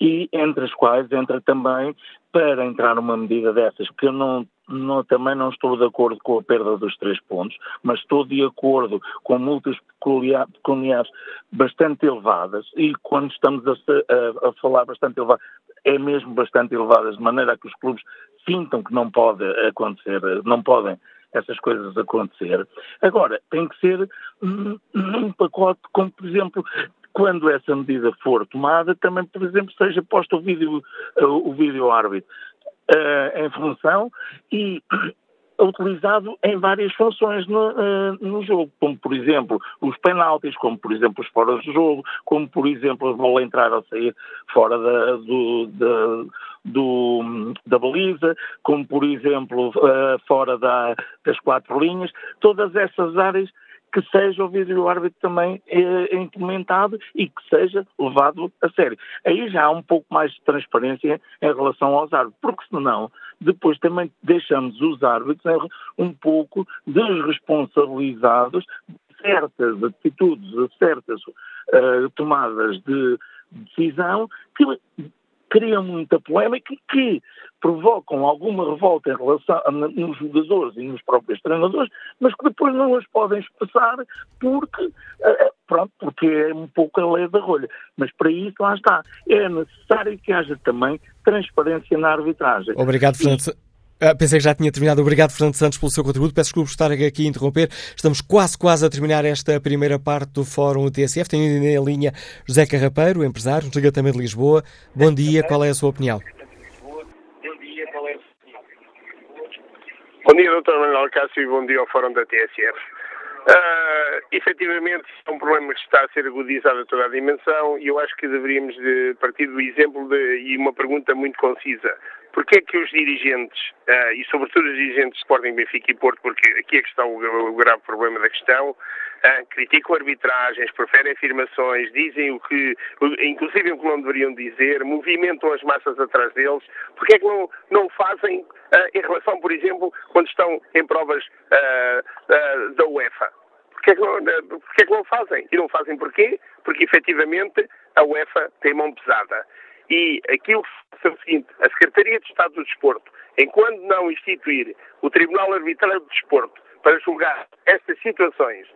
E entre as quais entra também para entrar uma medida dessas, que eu não, não, também não estou de acordo com a perda dos três pontos, mas estou de acordo com multas pecuniárias bastante elevadas e quando estamos a, a, a, falar bastante elevadas, é mesmo bastante elevadas, de maneira a que os clubes sintam que não pode acontecer, não podem essas coisas acontecer. Agora, tem que ser num pacote como, por exemplo, quando essa medida for tomada, também, por exemplo, seja posto o vídeo, o vídeo árbitro uh, em função e utilizado em várias funções no, uh, no, jogo, como por exemplo os penaltis, como por exemplo os fora de jogo, como por exemplo a bola entrar ou sair fora da, do, da, do, da baliza, como por exemplo uh, fora da, das quatro linhas, todas essas áreas que seja o vídeo-árbitro também eh, implementado e que seja levado a sério. Aí já há um pouco mais de transparência em relação aos árbitros, porque senão depois também deixamos os árbitros um pouco desresponsabilizados de certas atitudes, de certas uh, tomadas de decisão que criam muita polémica e que provocam alguma revolta em relação nos jogadores e nos próprios treinadores, mas que depois não as podem expressar porque, eh, pronto, porque é um pouco a lei da rolha. Mas para isso, lá está, é necessário que haja também transparência na arbitragem. Obrigado, Fernando. Ah, pensei que já tinha terminado. Obrigado, Fernando Santos, pelo seu contributo. Peço desculpa por estar aqui a interromper. Estamos quase, quase a terminar esta primeira parte do Fórum TSF. Tenho em linha José Carrapeiro, empresário, nos liga também de Lisboa. Bom dia, qual é a sua opinião? Bom dia, Dr. Manuel Cássio, e bom dia ao Fórum da TSF. Uh, efetivamente, é um problema que está a ser agudizado a toda a dimensão e eu acho que deveríamos de partir do exemplo de, e uma pergunta muito concisa. Porquê é que os dirigentes, uh, e sobretudo os dirigentes de Sporting, Benfica e Porto, porque aqui é que está o, o grave problema da questão, uh, criticam arbitragens, preferem afirmações, dizem o que, inclusive o que não deveriam dizer, movimentam as massas atrás deles, porquê é que não, não fazem uh, em relação, por exemplo, quando estão em provas da UEFA? Porquê é, que não, porquê é que não fazem? E não fazem porquê? Porque efetivamente a UEFA tem mão pesada. E aquilo que é o seguinte, a Secretaria de Estado do Desporto, enquanto não instituir o Tribunal Arbitral do Desporto para julgar estas situações,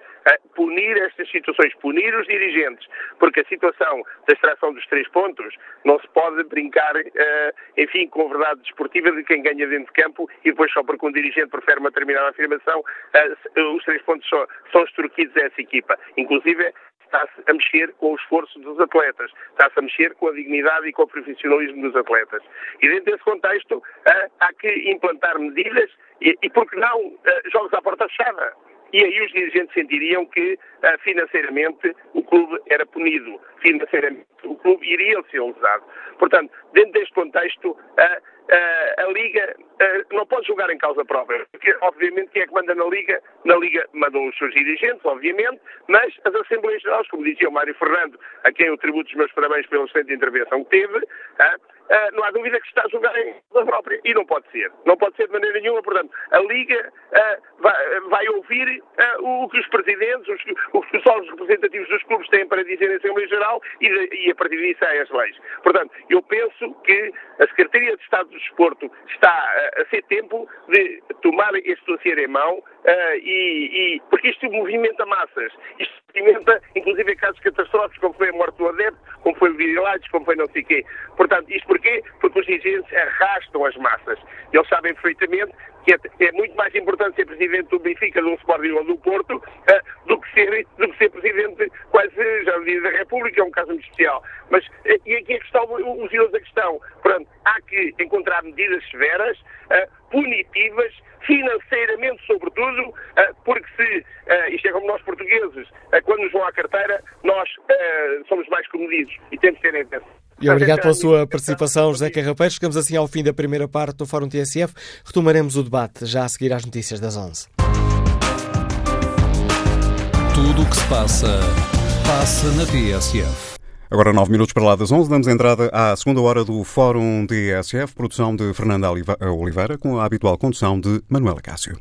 punir estas situações, punir os dirigentes, porque a situação da extração dos três pontos não se pode brincar, eh, enfim, com verdade desportiva de quem ganha dentro de campo e depois só porque um dirigente prefere uma determinada afirmação, eh, os três pontos são, são extorquidos a essa equipa. Inclusive, está-se a mexer com o esforço dos atletas, está-se a mexer com a dignidade e com o profissionalismo dos atletas. E dentro desse contexto há que implantar medidas e, e por que não, jogos à porta fechada. E aí os dirigentes sentiriam que financeiramente o clube era punido, financeiramente o clube iria ser lesado. Portanto, dentro deste contexto, a, a Liga não pode jogar em causa própria, porque obviamente quem é que manda na Liga? Na Liga mandam os seus dirigentes, obviamente, mas as Assembleias Gerais, como dizia o Mário Fernando, a quem eu tributo os meus parabéns pela excelente intervenção que teve, Uh, não há dúvida que está a jogar em causa própria. E não pode ser. Não pode ser de maneira nenhuma. Portanto, a Liga vai, ouvir o que os presidentes, os, o que os órgãos representativos dos clubes têm para dizer em Assembleia Geral e, a partir disso saem as leis. Portanto, eu penso que a Secretaria de Estado do Desporto está a ser tempo de tomar este dossiê em mão e, e, porque isto movimenta massas. Isto movimenta, inclusive, casos catastróficos, como foi a morte do adepto, como foi o Virilates, como foi não sei quê. Portanto, isto porquê? Porque os dirigentes arrastam as massas. Eles sabem perfeitamente que é, é, muito mais importante ser presidente do Benfica, do Sporting ou do Porto, uh, do, que ser, do que ser presidente quase, já disse, da República, é um caso muito especial. Mas, uh, e aqui é que está o, os da questão. Portanto, há que encontrar medidas severas, uh, punitivas, financeiramente sobretudo, porque se, isto é como nós portugueses, quando nos vão à carteira, nós somos mais comedidos e temos que ter atenção. E obrigado pela sua participação, José Carrapeiro. Chegamos assim ao fim da primeira parte do Fórum TSF. Retomaremos o debate já a seguir às notícias das 11. Tudo o que se passa, passa na TSF. Agora, nove minutos para lá das 11, damos entrada à segunda hora do Fórum TSF, produção de Fernanda Oliveira, com a habitual condução de Manuela Cássio.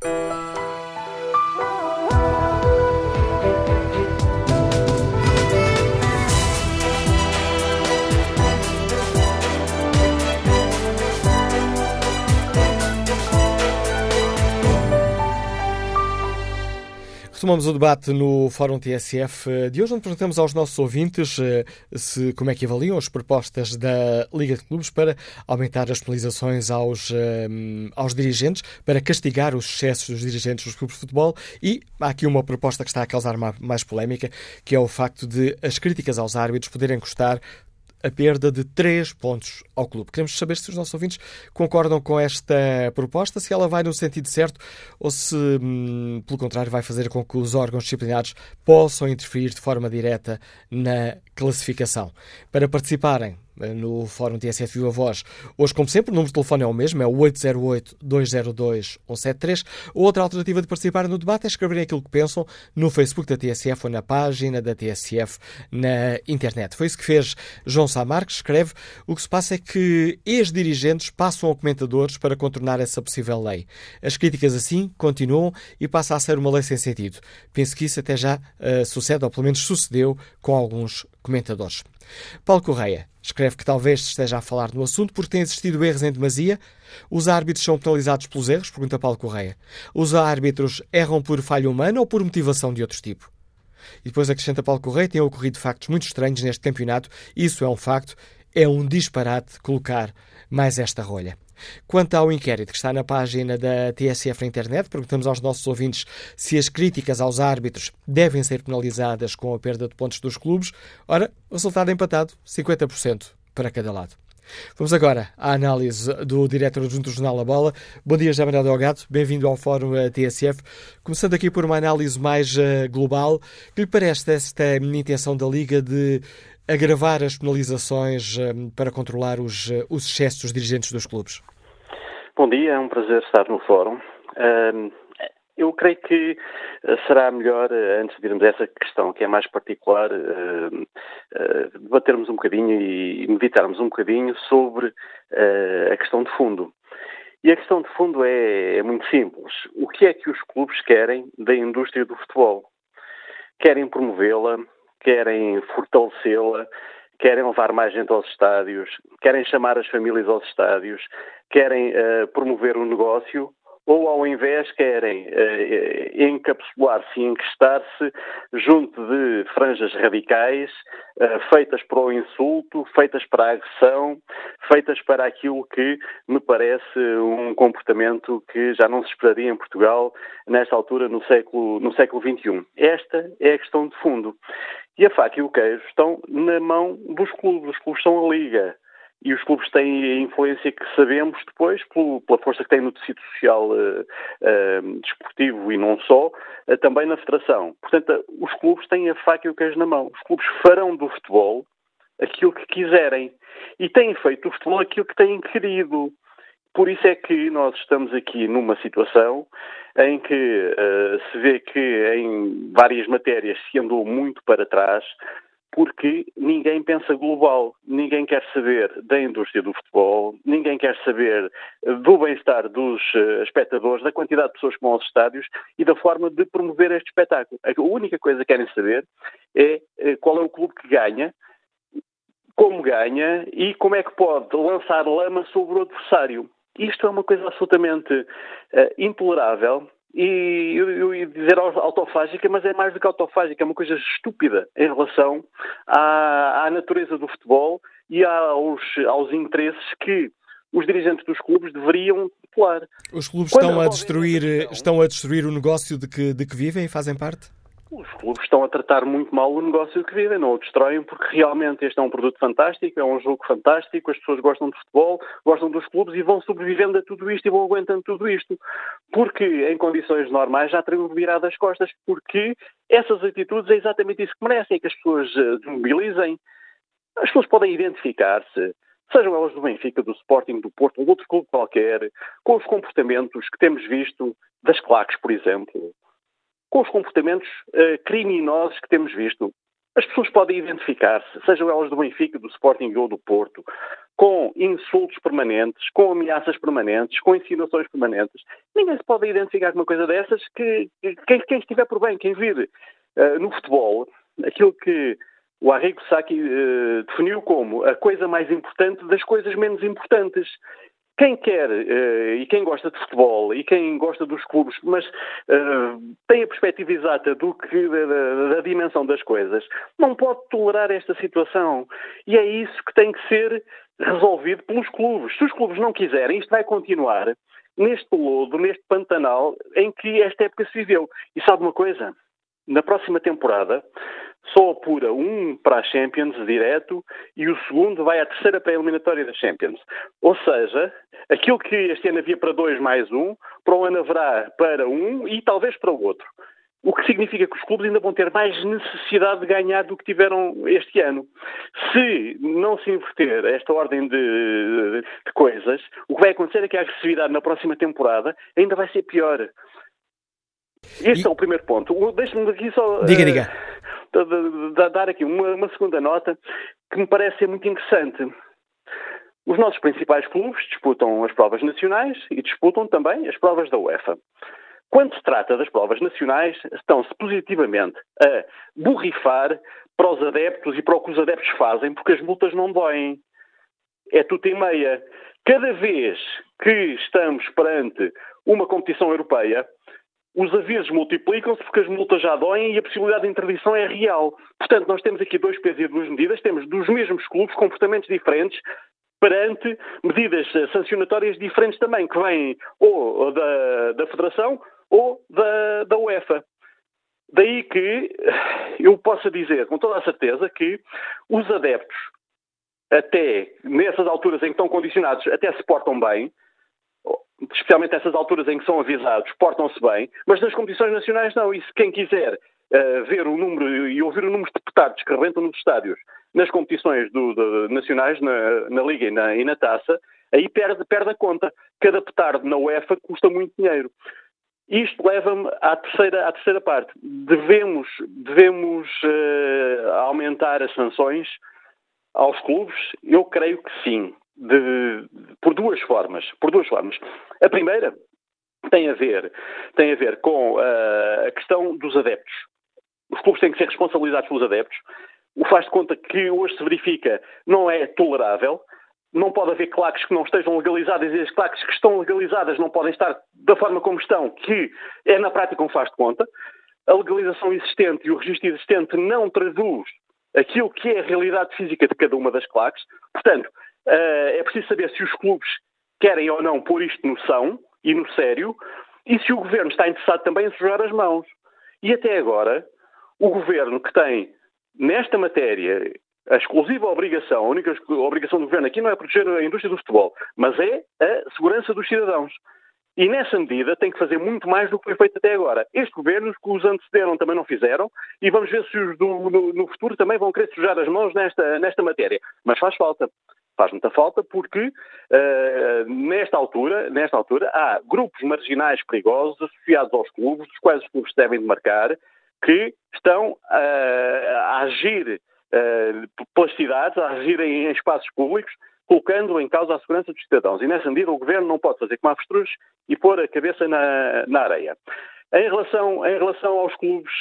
Retomamos o debate no Fórum TSF de hoje, onde perguntamos aos nossos ouvintes eh, se, como é que avaliam as propostas da Liga de Clubes para aumentar as penalizações aos, eh, aos dirigentes, para castigar os excessos dos dirigentes dos clubes de futebol. E há aqui uma proposta que está a causar mais polémica, que é o facto de as críticas aos árbitros poderem custar a perda de 3 pontos ao clube. Queremos saber se os nossos ouvintes concordam com esta proposta, se ela vai no sentido certo ou se, hum, pelo contrário, vai fazer com que os órgãos disciplinares possam interferir de forma direta na classificação. Para participarem, no Fórum TSF Viva Voz. Hoje, como sempre, o número de telefone é o mesmo, é o 808-202-173. Outra alternativa de participar no debate é escreverem aquilo que pensam no Facebook da TSF ou na página da TSF na internet. Foi isso que fez João Sá Marques, escreve. O que se passa é que ex-dirigentes passam a comentadores para contornar essa possível lei. As críticas assim continuam e passa a ser uma lei sem sentido. Penso que isso até já uh, sucede, ou pelo menos sucedeu, com alguns comentadores. Paulo Correia escreve que talvez esteja a falar no assunto porque tem existido erros em demasia. Os árbitros são penalizados pelos erros? Pergunta Paulo Correia. Os árbitros erram por falha humana ou por motivação de outro tipo? E depois acrescenta Paulo Correia, tem ocorrido factos muito estranhos neste campeonato. Isso é um facto. É um disparate colocar mais esta rolha. Quanto ao inquérito que está na página da TSF na internet, perguntamos aos nossos ouvintes se as críticas aos árbitros devem ser penalizadas com a perda de pontos dos clubes. Ora, resultado empatado, 50% para cada lado. Vamos agora à análise do diretor adjunto do Jornal A Bola. Bom dia, José Manuel Delgado. Bem-vindo ao Fórum eh, TSF. Começando aqui por uma análise mais uh, global. Que lhe parece esta intenção da Liga de agravar as penalizações uh, para controlar os, uh, os excessos dos dirigentes dos clubes? Bom dia, é um prazer estar no Fórum. Eu creio que eh, será melhor, eh, antes de irmos a essa questão que é mais particular, eh, debatermos um bocadinho e meditarmos um bocadinho sobre a questão de fundo. E a questão de fundo é, é muito simples. O que é que os clubes querem da indústria do futebol? Querem promovê-la, querem fortalecê-la, querem levar mais gente aos estádios, querem chamar as famílias aos estádios, querem uh, promover o negócio ou ao invés querem eh, encapsular-se e encrestar-se junto de franjas radicais, eh, feitas para o insulto, feitas para a agressão, feitas para aquilo que me parece um comportamento que já não se esperaria em Portugal nesta altura no século, no século XXI. Esta é a questão de fundo. E a faca e o queijo estão na mão dos clubes. Os clubes são a liga e os clubes têm a influência que sabemos depois, pela força que têm no tecido social uh, uh, desportivo e não só, uh, também na federação. Portanto, os clubes têm a faca e o queijo na mão. Os clubes farão do futebol aquilo que quiserem e têm feito do futebol aquilo que têm querido. Por isso é que nós estamos aqui numa situação em que se vê que em várias matérias se andou muito para trás, porque ninguém pensa global, ninguém quer saber da indústria do futebol, ninguém quer saber do bem-estar dos uh, espectadores, da quantidade de pessoas que vão aos estádios e da forma de promover este espetáculo. A única coisa que querem saber é uh, qual é o clube que ganha, como ganha e como é que pode lançar lama sobre o adversário. Isto é uma coisa absolutamente uh, intolerável e eu, eu ia dizer autofágica, mas é mais do que autofágica, é uma coisa estúpida em relação à, à natureza do futebol e aos, aos interesses que os dirigentes dos clubes deveriam popular. Os clubes estão a, destruir, estão a destruir o negócio de que, de que vivem e fazem parte? Os clubes estão a tratar muito mal o negócio que vivem, não o destroem, porque realmente este é um produto fantástico, é um jogo fantástico, as pessoas gostam de futebol, gostam dos clubes e vão sobrevivendo a tudo isto e vão aguentando tudo isto. Porque em condições normais já teriam virado as costas, porque essas atitudes é exatamente isso que merecem, é que as pessoas eh, desmobilizem. As pessoas podem identificar-se, sejam elas do Benfica, do Sporting, do Porto, ou outro clube qualquer, com os comportamentos que temos visto das claques, por exemplo com os comportamentos uh, criminosos que temos visto. As pessoas podem identificar-se, sejam elas do Benfica, do Sporting ou do Porto, com insultos permanentes, com ameaças permanentes, com insinuações permanentes. Ninguém se pode identificar com uma coisa dessas que, quem, quem estiver por bem, quem vir uh, no futebol, aquilo que o Arrigo Sacchi uh, definiu como a coisa mais importante das coisas menos importantes quem quer uh, e quem gosta de futebol e quem gosta dos clubes, mas uh, tem a perspectiva exata do que da, da, dimensão das coisas, não pode tolerar esta situação. E é isso que tem que ser resolvido pelos clubes. Se os clubes não quiserem, isto vai continuar neste lodo, neste pantanal em que esta época se viveu. E sabe uma coisa? Na próxima temporada só apura um para a Champions direto e o segundo vai à terceira pré-eliminatória da Champions. Ou seja, aquilo que este ano havia para dois mais um, para o ano haverá para um e talvez para o outro. O que significa que os clubes ainda vão ter mais necessidade de ganhar do que tiveram este ano. Se não se inverter esta ordem de, de coisas, o que vai acontecer é que a agressividade na próxima temporada ainda vai ser pior. Este e... é o primeiro ponto. Deixe-me aqui só. Diga, uh, diga dar aqui uma, uma segunda nota que me parece ser muito interessante. Os nossos principais clubes disputam as provas nacionais e disputam também as provas da UEFA. Quando se trata das provas nacionais, estão-se positivamente a borrifar para os adeptos e para o que os adeptos fazem, porque as multas não doem. É tudo em meia. Cada vez que estamos perante uma competição europeia, os avisos multiplicam-se porque as multas já doem e a possibilidade de interdição é real. Portanto, nós temos aqui dois pesos e duas medidas, temos dos mesmos clubes comportamentos diferentes, perante medidas sancionatórias diferentes também, que vêm ou da, da Federação ou da, da UEFA. Daí que eu possa dizer com toda a certeza que os adeptos, até nessas alturas em que estão condicionados, até se portam bem, especialmente nessas alturas em que são avisados, portam-se bem, mas nas competições nacionais não. E se quem quiser uh, ver o número e ouvir o número de deputados que rebentam nos estádios nas competições do, de, nacionais, na, na Liga e na, e na, Taça, aí perde, perde a conta. Cada petardo na UEFA custa muito dinheiro. Isto leva-me à terceira, à terceira parte. Devemos, devemos uh, aumentar as sanções aos clubes? Eu creio que sim, de, por duas formas. Por duas formas. A primeira tem a ver, tem a ver com uh, a questão dos adeptos. Os clubes têm que ser responsabilizados pelos adeptos. O faz de conta que hoje se verifica não é tolerável não pode haver claques que não estejam legalizadas e as claques que estão legalizadas não podem estar da forma como estão, que é na prática um faz de conta. A legalização existente e o registro existente não traduz aquilo que é a realidade física de cada uma das claques. Portanto, é preciso saber se os clubes querem ou não pôr isto no são e no sério e se o governo está interessado também em sujar as mãos. E até agora, o governo que tem nesta matéria a exclusiva obrigação, a única obrigação do governo aqui não é proteger a indústria do futebol, mas é a segurança dos cidadãos. E nessa medida tem que fazer muito mais do que foi feito até agora. Este governo, que os antecederam, também não fizeram, e vamos ver se os do, no, no, futuro também vão querer sujar as mãos nesta, nesta matéria. Mas faz falta. Faz muita falta porque, uh, nesta, altura, nesta altura, há grupos marginais perigosos associados aos clubes, dos quais os clubes devem demarcar, que estão uh, a agir uh, pelas cidades, a agirem em espaços públicos, colocando em causa a segurança dos cidadãos. E nessa medida o governo não pode fazer como avestruz e pôr a cabeça na, na areia. Em relação, em relação aos clubes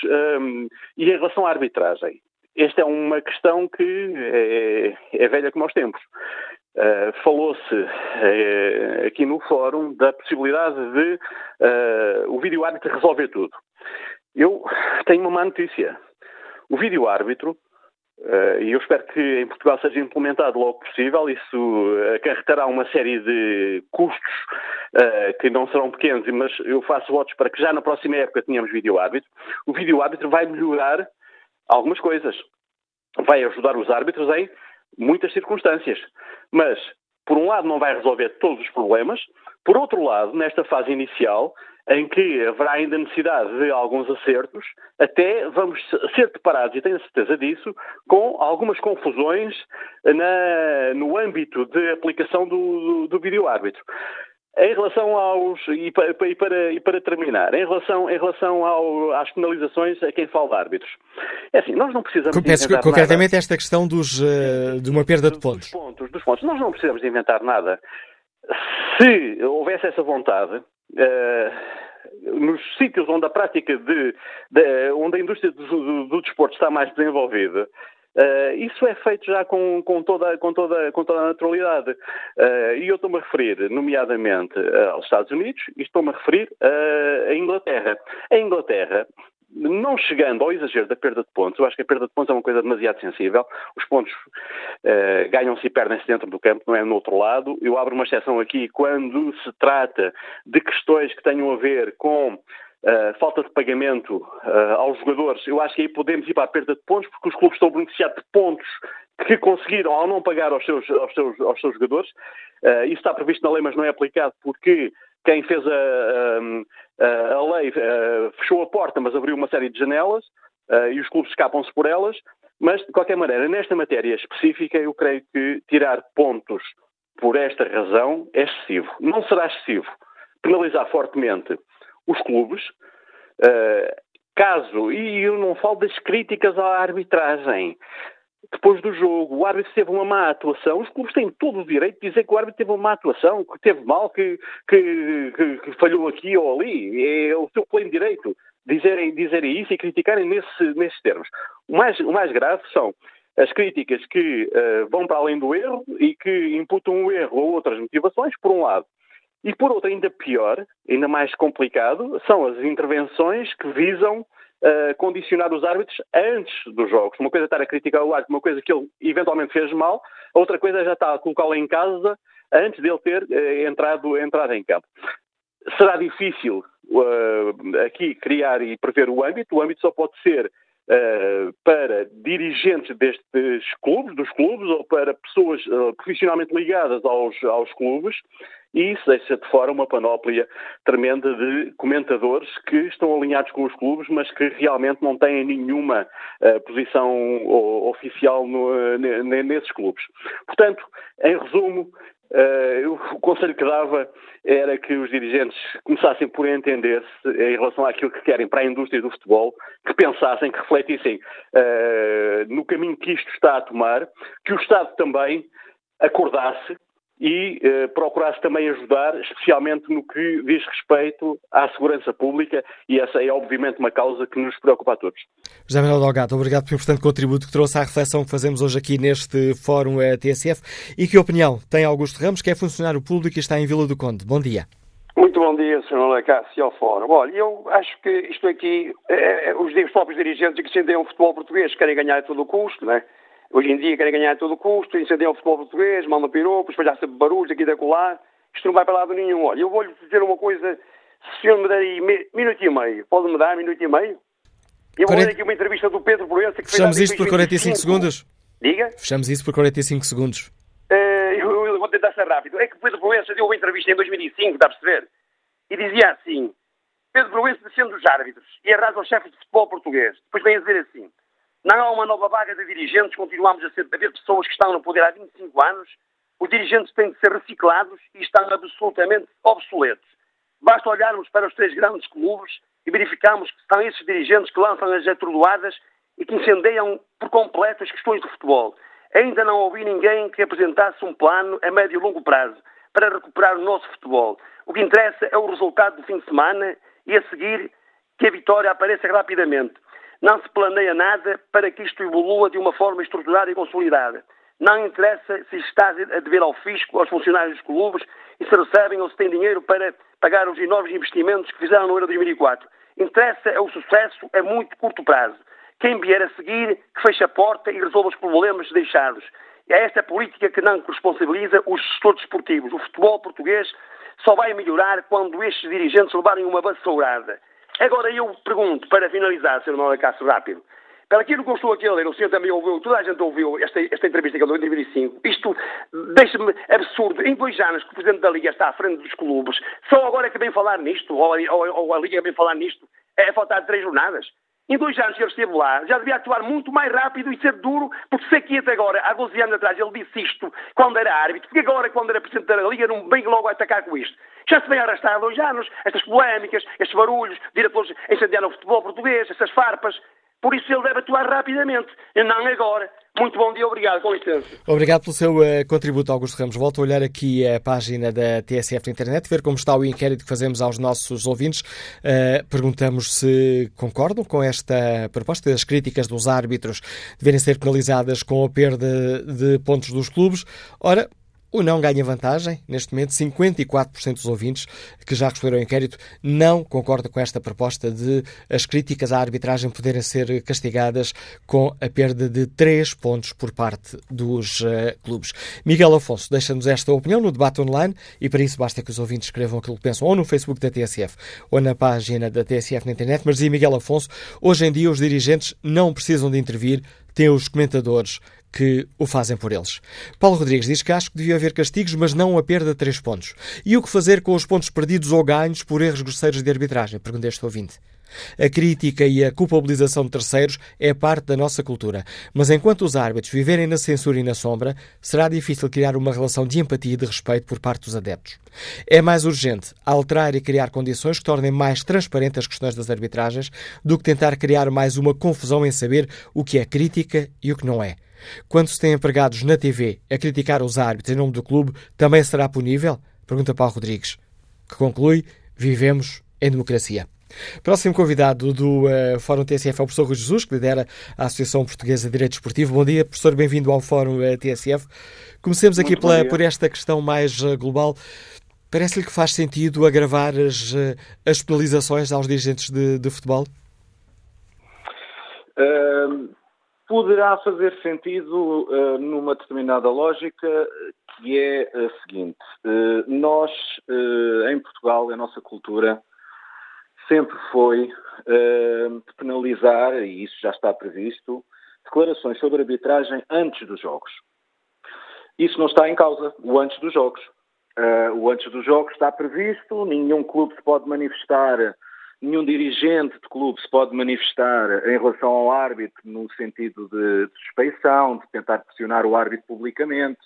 um, e em relação à arbitragem, esta é uma questão que é, é velha como aos tempos. Uh, Falou-se uh, aqui no fórum da possibilidade de uh, o vídeo árbitro resolver tudo. Eu tenho uma má notícia. O vídeo árbitro e eu espero que em Portugal seja implementado logo possível. Isso acarretará uma série de custos que não serão pequenos, mas eu faço votos para que já na próxima época tenhamos vídeo-árbitro. O vídeo-árbitro vai melhorar algumas coisas. Vai ajudar os árbitros em muitas circunstâncias. Mas, por um lado, não vai resolver todos os problemas. Por outro lado, nesta fase inicial, em que haverá ainda necessidade de alguns acertos, até vamos ser deparados, e tenho a certeza disso, com algumas confusões na, no âmbito de aplicação do, do, do vídeo-árbitro. Em relação aos. E para, e para, e para terminar, em relação, em relação ao, às penalizações a quem fala de árbitros. É assim, nós não precisamos. Peço concretamente nada. esta questão dos, uh, de uma perda de pontos. Dos pontos. Dos pontos. Nós não precisamos inventar nada. Se houvesse essa vontade, Uh, nos sítios onde a prática de, de onde a indústria do, do, do, desporto está mais desenvolvida, uh, isso é feito já com, com, toda, com, toda, com toda a naturalidade. Uh, e eu estou-me a referir, nomeadamente, aos Estados Unidos e estou-me a referir à Inglaterra. A Inglaterra não chegando ao exagero da perda de pontos, eu acho que a perda de pontos é uma coisa demasiado sensível. Os pontos uh, ganham-se e perdem-se dentro do campo, não é no outro lado. Eu abro uma exceção aqui quando se trata de questões que tenham a ver com Uh, falta de pagamento uh, aos jogadores, eu acho que aí podemos ir para a perda de pontos, porque os clubes estão beneficiados de pontos que conseguiram ao não pagar aos seus, aos seus, aos seus jogadores. Uh, isso está previsto na lei, mas não é aplicado porque quem fez a, a, a lei fechou a porta, mas abriu uma série de janelas e os clubes escapam-se por elas. Mas, de qualquer maneira, nesta matéria específica, eu creio que tirar pontos por esta razão é excessivo. Não será excessivo penalizar fortemente os clubes, caso, e eu não falo das críticas à arbitragem, depois do jogo, o árbitro teve uma má atuação, os clubes têm todo o direito de dizer que o árbitro teve uma má atuação, que teve mal, que, que, que, que falhou aqui ou ali. É o seu pleno direito dizerem, dizerem isso e criticarem nesse, nesses termos. O mais, o mais grave são as críticas que uh, vão para além do erro e que imputam um erro ou outras motivações, por um lado. E por outro, ainda pior, ainda mais complicado, são as intervenções que visam uh, condicionar os árbitros antes dos jogos. Uma coisa é estar a criticar o árbitro, uma coisa que ele eventualmente fez mal, outra coisa é já estar a colocá-lo em casa antes dele ter uh, entrado, entrado em campo. Será difícil uh, aqui criar e prever o âmbito, o âmbito só pode ser Uh, para dirigentes destes clubes, dos clubes, ou para pessoas uh, profissionalmente ligadas aos, aos clubes, e isso deixa de fora uma panóplia tremenda de comentadores que estão alinhados com os clubes, mas que realmente não têm nenhuma uh, posição oficial no, nesses clubes. Portanto, em resumo, Uh, o conselho que dava era que os dirigentes começassem por entender-se em relação àquilo que querem para a indústria do futebol, que pensassem, que refletissem uh, no caminho que isto está a tomar, que o Estado também acordasse e eh, procurasse também ajudar, especialmente no que diz respeito à segurança pública, e essa é obviamente uma causa que nos preocupa a todos. José Manuel Delgado, obrigado pelo importante contributo que trouxe à reflexão que fazemos hoje aqui neste Fórum eh, TSF. E que opinião tem Augusto Ramos, que é funcionário público e está em Vila do Conde? Bom dia. Muito bom dia, Sr. Lacácio, ao Fórum. Olha, eu acho que isto aqui, é, os próprios dirigentes que se o futebol português querem ganhar a todo o custo, não é? Hoje em dia querem ganhar a todo custo, incendeiam o futebol português, mandam piropos, espalhar sempre barulhos aqui e acolá. Isto não vai para lado nenhum. Olha, eu vou-lhe dizer uma coisa, se o senhor me der aí minuto e meio, pode-me dar minuto e meio? Eu vou ler aqui uma entrevista do Pedro Proença que Fechamos fez isto por 45 segundos? Diga? Fechamos isso por 45 segundos. Uh, eu, eu, vou tentar ser rápido. É que Pedro Proença deu uma entrevista em 2005, está a perceber? E dizia assim, Pedro Proença descendo os árbitros e arrasa os chefes de futebol português. Depois vem a dizer assim, não há uma nova vaga de dirigentes, continuamos a, ser, a ver pessoas que estão no poder há 25 anos. Os dirigentes têm de ser reciclados e estão absolutamente obsoletos. Basta olharmos para os três grandes clubes e verificarmos que são esses dirigentes que lançam as atordoadas e que incendeiam por completo as questões do futebol. Ainda não ouvi ninguém que apresentasse um plano a médio e longo prazo para recuperar o nosso futebol. O que interessa é o resultado do fim de semana e a seguir que a vitória apareça rapidamente. Não se planeia nada para que isto evolua de uma forma estruturada e consolidada. Não interessa se está a dever ao fisco, aos funcionários dos clubes e se recebem ou se têm dinheiro para pagar os enormes investimentos que fizeram no Euro 2004. Interessa é o sucesso a muito curto prazo. Quem vier a seguir, que feche a porta e resolva os problemas deixados. É esta política que não responsabiliza os gestores desportivos. O futebol português só vai melhorar quando estes dirigentes levarem uma vassourada. Agora eu pergunto, para finalizar, Sr. Manuel Castro, rápido, pelo aquilo que eu estou aqui a ler, o senhor também ouviu, toda a gente ouviu esta, esta entrevista que ele deu em 2005, isto deixa-me absurdo. Em dois anos que o Presidente da Liga está à frente dos clubes, só agora é que vem falar nisto, ou, ou, ou a Liga vem falar nisto, é faltar três jornadas. Em dois anos que ele esteve lá, já devia atuar muito mais rápido e ser duro, porque sei que até agora, há 12 anos atrás, ele disse isto quando era árbitro, porque agora, quando era Presidente da Liga, não vem logo a atacar com isto. Já se vem arrastar há dois anos, estas polémicas, estes barulhos, diretores incendiaram o futebol português, essas farpas. Por isso ele deve atuar rapidamente, e não agora. Muito bom dia, obrigado, com licença. Obrigado pelo seu uh, contributo, Augusto Ramos. Volto a olhar aqui a página da TSF na internet, ver como está o inquérito que fazemos aos nossos ouvintes. Uh, perguntamos se concordam com esta proposta, as críticas dos árbitros deverem ser penalizadas com a perda de pontos dos clubes. Ora, o não ganha vantagem. Neste momento, 54% dos ouvintes que já responderam ao inquérito não concordam com esta proposta de as críticas à arbitragem poderem ser castigadas com a perda de 3 pontos por parte dos uh, clubes. Miguel Afonso deixa-nos esta opinião no debate online e para isso basta que os ouvintes escrevam aquilo que pensam ou no Facebook da TSF ou na página da TSF na internet. Mas dizia Miguel Afonso, hoje em dia os dirigentes não precisam de intervir, têm os comentadores que o fazem por eles. Paulo Rodrigues diz que acho que devia haver castigos, mas não a perda de três pontos. E o que fazer com os pontos perdidos ou ganhos por erros grosseiros de arbitragem? Perguntei este ouvinte. A crítica e a culpabilização de terceiros é parte da nossa cultura, mas enquanto os árbitros viverem na censura e na sombra, será difícil criar uma relação de empatia e de respeito por parte dos adeptos. É mais urgente alterar e criar condições que tornem mais transparentes as questões das arbitragens do que tentar criar mais uma confusão em saber o que é crítica e o que não é. Quando se tem empregados na TV a criticar os árbitros em nome do clube, também será punível? Pergunta Paulo Rodrigues, que conclui: vivemos em democracia. Próximo convidado do uh, Fórum TSF é o professor Rui Jesus, que lidera a Associação Portuguesa de Direito Esportivo. Bom dia, professor, bem-vindo ao Fórum uh, TSF. Comecemos aqui pela, por esta questão mais uh, global. Parece-lhe que faz sentido agravar as, as penalizações aos dirigentes de, de futebol? Poderá fazer sentido numa determinada lógica que é a seguinte: nós, em Portugal, a nossa cultura sempre foi de penalizar, e isso já está previsto, declarações sobre arbitragem antes dos jogos. Isso não está em causa, o antes dos jogos. o antes dos jogos está previsto, nenhum clube se pode manifestar nenhum dirigente de clube se pode manifestar em relação ao árbitro no sentido de, de suspeição, de tentar pressionar o árbitro publicamente.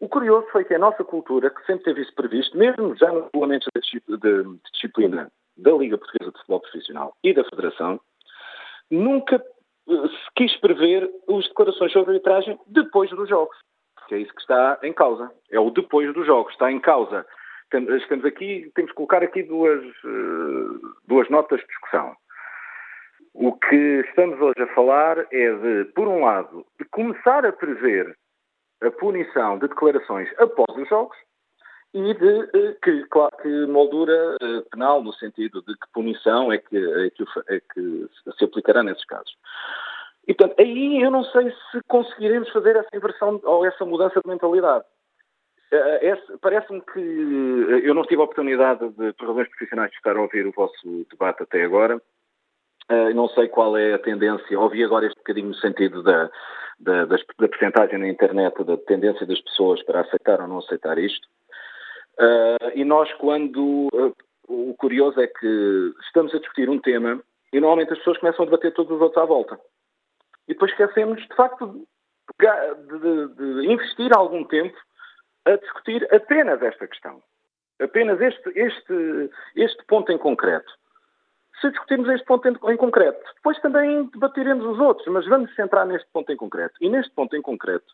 O curioso foi que a nossa cultura, que sempre teve isso previsto, mesmo já nos regulamentos de, de disciplina da Liga Portuguesa de Futebol Profissional e da Federação, nunca eh, se quis prever as declarações sobre arbitragem depois dos jogos. Que é isso que está em causa. É o depois dos jogos. Está em causa estamos aqui, temos que colocar aqui duas, eh, duas notas de discussão. O que estamos hoje a falar é de, por um lado, de começar a prever a punição de declarações após os jogos e de eh, que, claro, que moldura eh, penal no sentido de que punição é que, é que, é que se aplicará nesses casos. E, portanto, aí eu não sei se conseguiremos fazer essa inversão ou essa mudança de mentalidade. Eh, parece-me que eu não tive a oportunidade, de, por razões profissionais, de estar a ouvir o vosso debate até agora. Não sei qual é a tendência. Ouvi agora este bocadinho no sentido da, da, da, da percentagem na internet, da tendência das pessoas para aceitar ou não aceitar isto. Uh, e nós, quando. Uh, o curioso é que estamos a discutir um tema e normalmente as pessoas começam a debater todos os outros à volta. E depois esquecemos, de facto, de, de, de investir algum tempo a discutir apenas esta questão. Apenas este, este, este ponto em concreto. Se discutirmos este ponto em, concreto, depois também debateremos os outros, mas vamos centrar neste ponto em concreto. E neste ponto em concreto,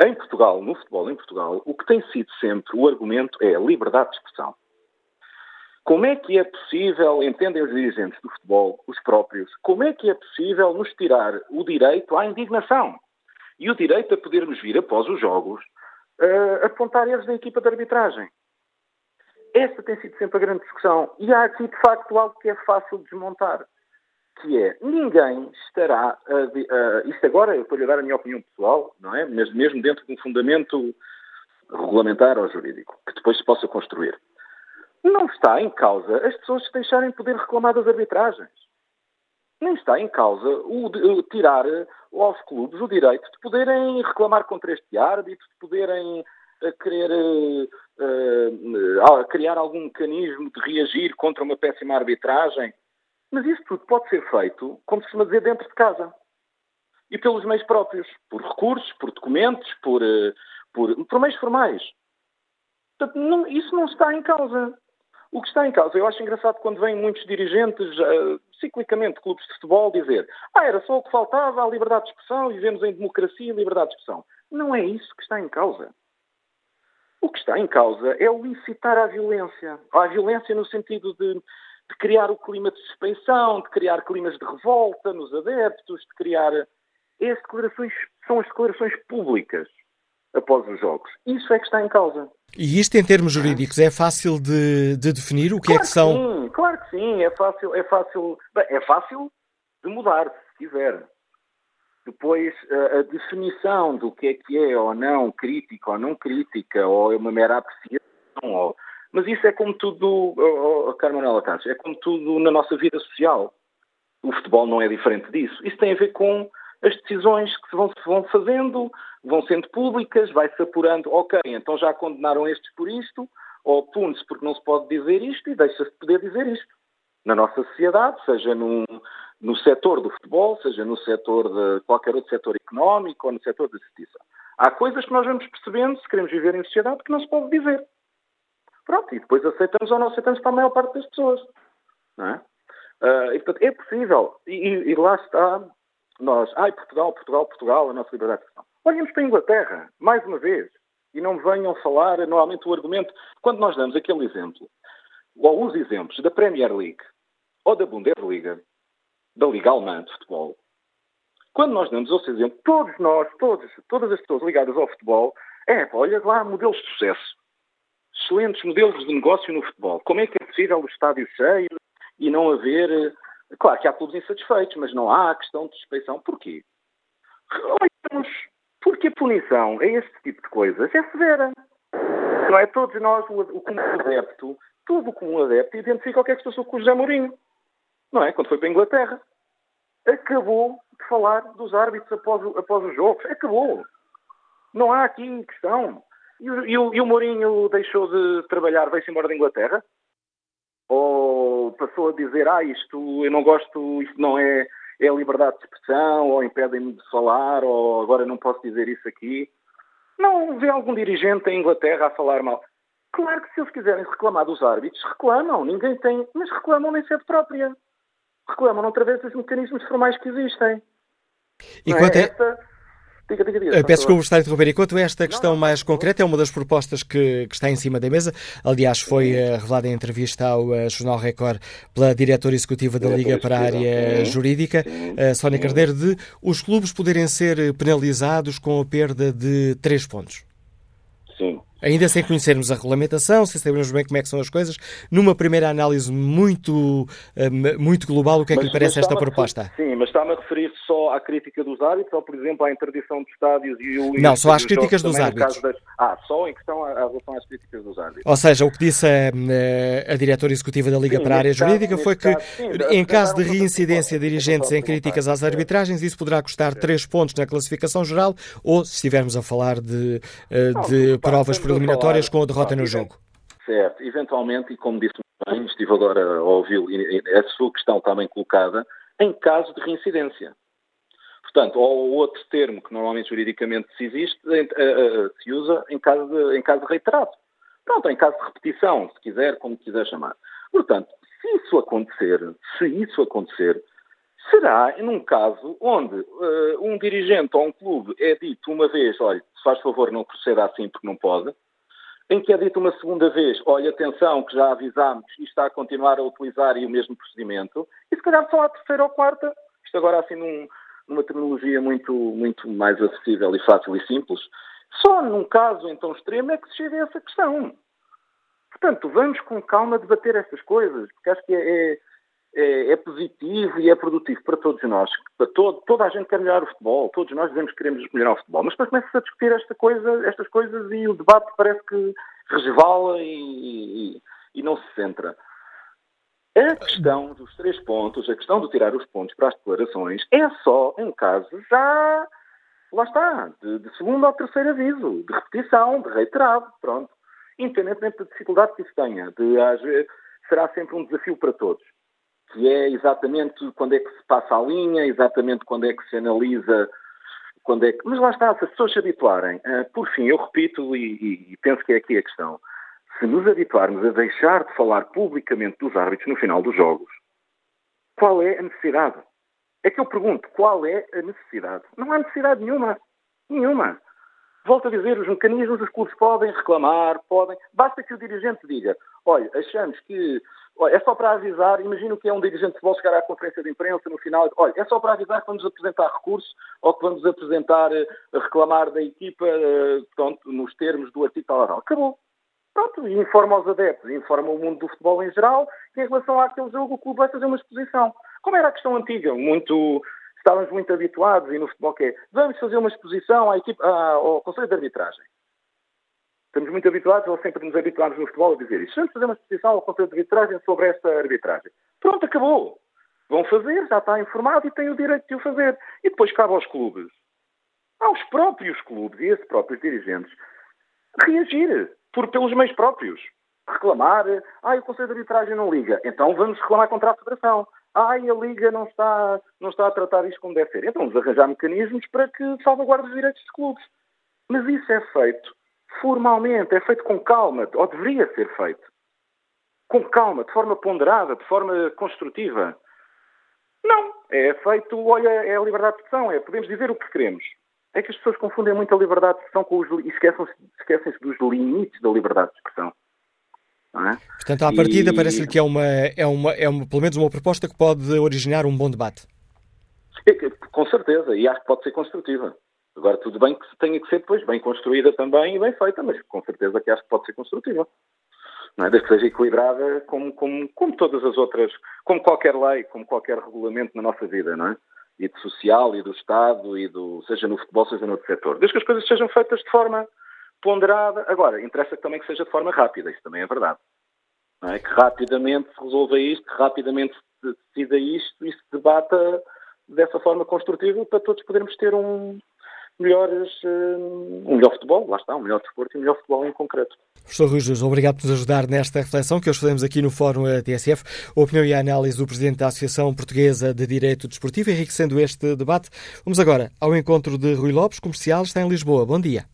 em Portugal, no futebol em Portugal, o que tem sido sempre o argumento é a liberdade de expressão. Como é que é possível, entendem os dirigentes do futebol, os próprios, como é que é possível nos tirar o direito à indignação e o direito a podermos vir após os jogos uh, apontar erros da equipa de arbitragem. Esta tem sido sempre a grande discussão. E há aqui, de facto, algo que é fácil de desmontar, que é ninguém estará. A, uh, isto agora, eu estou-lhe a dar a minha opinião pessoal, não é? Mas mesmo dentro de um fundamento regulamentar ou jurídico, que depois se possa construir. Não está em causa as pessoas se deixarem poder reclamar das arbitragens nem está em causa o, o, tirar aos clubes o direito de poderem reclamar contra este árbitro, de poderem uh, querer uh, uh, criar algum mecanismo de reagir contra uma péssima arbitragem. Mas isso tudo pode ser feito, como se costuma dizer, dentro de casa. E pelos meios próprios. Por recursos, por documentos, por, por, por meios formais. Portanto, não, isso não está em causa. O que está em causa, eu acho engraçado quando vêm muitos dirigentes, uh, ciclicamente, clubes de futebol, dizer ah, era só o que faltava, a liberdade de expressão, vivemos em democracia e liberdade de expressão. Não é isso que está em causa. O que está em causa é o incitar à violência. À violência no sentido de, de criar o clima de suspeição, de criar climas de revolta nos adeptos, de criar... As declarações são as declarações públicas após os jogos. Isso é que está em causa. E isto, em termos jurídicos, é fácil de, de definir? O que claro é que são? sim, claro que sim. É fácil, é fácil, bem, é fácil de mudar, se quiser. Depois, a, a, definição do que é que é ou não crítica ou não crítica, ou é uma mera apreciação, ou... mas isso é como tudo, oh, oh, Carmanela Cássio, é como tudo na nossa vida social. O futebol não é diferente disso. Isso tem a ver com as decisões que se vão, se vão fazendo, vão sendo públicas, vai-se apurando, ok, então já condenaram estes por isto, ou pune-se porque não se pode dizer isto e deixa-se poder dizer isto. Na nossa sociedade, seja num, no setor do futebol, seja no setor de qualquer outro setor económico ou no setor da justiça. Há coisas que nós vamos percebendo, se queremos viver em sociedade, que não se pode dizer. Pronto, e depois aceitamos ou não aceitamos para a maior parte das pessoas. Não é? Uh, e, portanto, é possível. E, e, lá está nós, ai, Portugal, Portugal, Portugal, a nossa liberdade de expressão. Olhemos para a Inglaterra, mais uma vez, e não venham falar, normalmente, o argumento, quando nós damos aquele exemplo, ou alguns exemplos da Premier League, ou da Bundesliga, da Liga Alemã de Futebol, quando nós damos esse exemplo, todos nós, todos, todas as pessoas ligadas ao futebol, é, olha lá, modelos de sucesso. Excelentes modelos de negócio no futebol. Como é que é possível o estádio cheio e não haver Claro que há clubes insatisfeitos, mas não há a questão de suspeição. Porquê? Olhamos, porque a punição a este tipo de coisas é severa. Não é? Todos nós, o, o comum adepto, todo o comum adepto identifica o que é que se passou com o José Mourinho. Não é? Quando foi para a Inglaterra. Acabou de falar dos árbitros após, após os jogos. Acabou. Não há aqui questão. E o, e o, e o Mourinho deixou de trabalhar, veio-se embora da Inglaterra? Ou passou a dizer, ah, isto eu não gosto, isto não é, é liberdade de expressão, ou impedem-me de falar, ou agora não posso dizer isso aqui. Não vê algum dirigente em Inglaterra a falar mal. Claro que se eles quiserem reclamar dos árbitros, reclamam, ninguém tem, mas reclamam nem sede própria. Reclamam através dos mecanismos formais que existem. E quanto é... Esta, Diga, diga, diga. Eh, peço desculpa por estar a interromper. Enquanto esta questão não, mais concreta é uma das propostas que, que, está em cima da mesa, aliás, foi uh, revelada em entrevista ao uh, Jornal Record pela diretora executiva da Liga para a área jurídica, uh, Sónia Carneiro, de os clubes poderem ser penalizados com a perda de três pontos. Sim. Ainda sem conhecermos a regulamentação, sem sabermos bem como é que são as coisas, numa primeira análise muito, hum, muito global, o que é que lhe parece esta proposta? Sim, mas está-me a referir só à crítica dos árbitros ou, por exemplo, à interdição de estádios e o... Não, só às críticas dos árbitros. Das... Ah, só em questão à, relação às críticas dos árbitros. Ou seja, o que disse a, a diretora executiva da Liga sim, para a área jurídica foi que, caso, sim, em caso de reincidência de dirigentes em críticas às arbitragens, isso poderá custar três pontos na classificação geral ou, se estivermos a falar de, eh, de provas preliminatórias com a derrota no jogo. Certo, eventualmente, e como disse bem, estive agora a ouvi-lo, a sua questão está bem colocada, em caso de reincidência. Portanto, ou outro termo que normalmente juridicamente se existe, eh, eh, se usa em caso de, em caso de reiterado. Pronto, em caso de repetição, se quiser, como quiser chamar. Portanto, se isso acontecer, se isso acontecer, será num caso onde uh, um dirigente ou um clube é dito uma vez, olha, se faz favor não proceda assim porque não pode, em que é dito uma segunda vez, olha, atenção, que já avisámos e está a continuar a utilizar o mesmo procedimento, e se calhar só a terceira ou quarta, isto agora assim num, numa terminologia muito, muito mais acessível e fácil e simples, só num caso então extremo é que se chega a essa questão. Portanto, vamos com calma debater estas coisas, porque acho que é, é é, é, positivo e é produtivo para todos nós. Para todo, toda a gente quer melhorar o futebol, todos nós dizemos que queremos melhorar o futebol, mas depois começa-se a discutir esta coisa, estas coisas e o debate parece que resvala e, e, e não se centra. A questão dos três pontos, a questão de tirar os pontos para as declarações, é só em caso já, lá está, de, de segundo ou terceiro aviso, de repetição, de reiterado, pronto. Independentemente da dificuldade que isso tenha, de, haver, será sempre um desafio para todos que é exatamente quando é que se passa a linha, exatamente quando é que se analisa, quando é que... Mas lá está, se as pessoas se habituarem, uh, por fim, eu repito e, e, penso que é aqui a questão, se nos habituarmos a deixar de falar publicamente dos árbitros no final dos jogos, qual é a necessidade? É que eu pergunto, qual é a necessidade? Não há necessidade nenhuma. Nenhuma. Volto a dizer, os mecanismos, os clubes podem reclamar, podem. Basta que o dirigente diga: olha, achamos que é só para avisar, imagino que é um dirigente de futebol chegar à conferência de imprensa no final, olha, é só para avisar que vamos apresentar recurso ou que vamos apresentar, eh, reclamar da equipa, eh, pronto, nos termos do artigo tal. Acabou. Pronto, e informa aos adeptos, informa o mundo do futebol em geral, que em relação àquele jogo o clube vai fazer uma exposição. Como era a questão antiga, muito, estávamos muito habituados e no futebol que é, vamos fazer uma exposição à equipa, ao Conselho de Arbitragem. Estamos muito habituados, ou sempre nos habituámos no futebol a dizer isso. Vamos fazer uma exposição ao Conselho de Arbitragem sobre esta arbitragem. Pronto, acabou. Vão fazer, já está informado e têm o direito de o fazer. E depois cabe aos clubes, aos próprios clubes e esses próprios dirigentes, reagir por, pelos meios próprios. Reclamar, ah, o Conselho de Arbitragem não liga. Então vamos reclamar contra a Federação. Ah, a Liga não está, não está a tratar isto como deve ser. Então vamos arranjar mecanismos para que salvaguarde os direitos dos clubes. Mas isso é feito formalmente, é feito com calma, ou deveria ser feito. Com calma, de forma ponderada, de forma construtiva. Não, é feito, olha, é a liberdade de expressão, é podemos dizer o que queremos. É que as pessoas confundem muito a liberdade de expressão com os, e esquecem-se esquecem dos limites da liberdade de expressão. É? Portanto, à partida, e... parece-lhe que é uma, é, uma, é uma, pelo menos uma proposta que pode originar um bom debate. É, com certeza, e acho que pode ser construtiva. Agora, tudo bem que tenha que ser depois bem construída também e bem feita, mas com certeza que acho que pode ser construtiva. não é? desde que seja equilibrada como, como, como todas as outras, como qualquer lei, como qualquer regulamento na nossa vida, não é? E do social, e do Estado, e do, seja no futebol, seja no outro setor. Desde que as coisas sejam feitas de forma ponderada. Agora, interessa também que seja de forma rápida, isso também é verdade. Não é? Que rapidamente se resolva isto, que rapidamente se decida isto e se debata dessa forma construtiva para todos podermos ter um, melhores, um melhor futebol, lá está, um melhor desporto e um melhor futebol em concreto. Professor Rui Jesus, obrigado por nos ajudar nesta reflexão que hoje fazemos aqui no Fórum TSF. A opinião e a análise do Presidente da Associação Portuguesa de Direito Desportivo, enriquecendo este debate. Vamos agora ao encontro de Rui Lopes, comercial, está em Lisboa. Bom dia.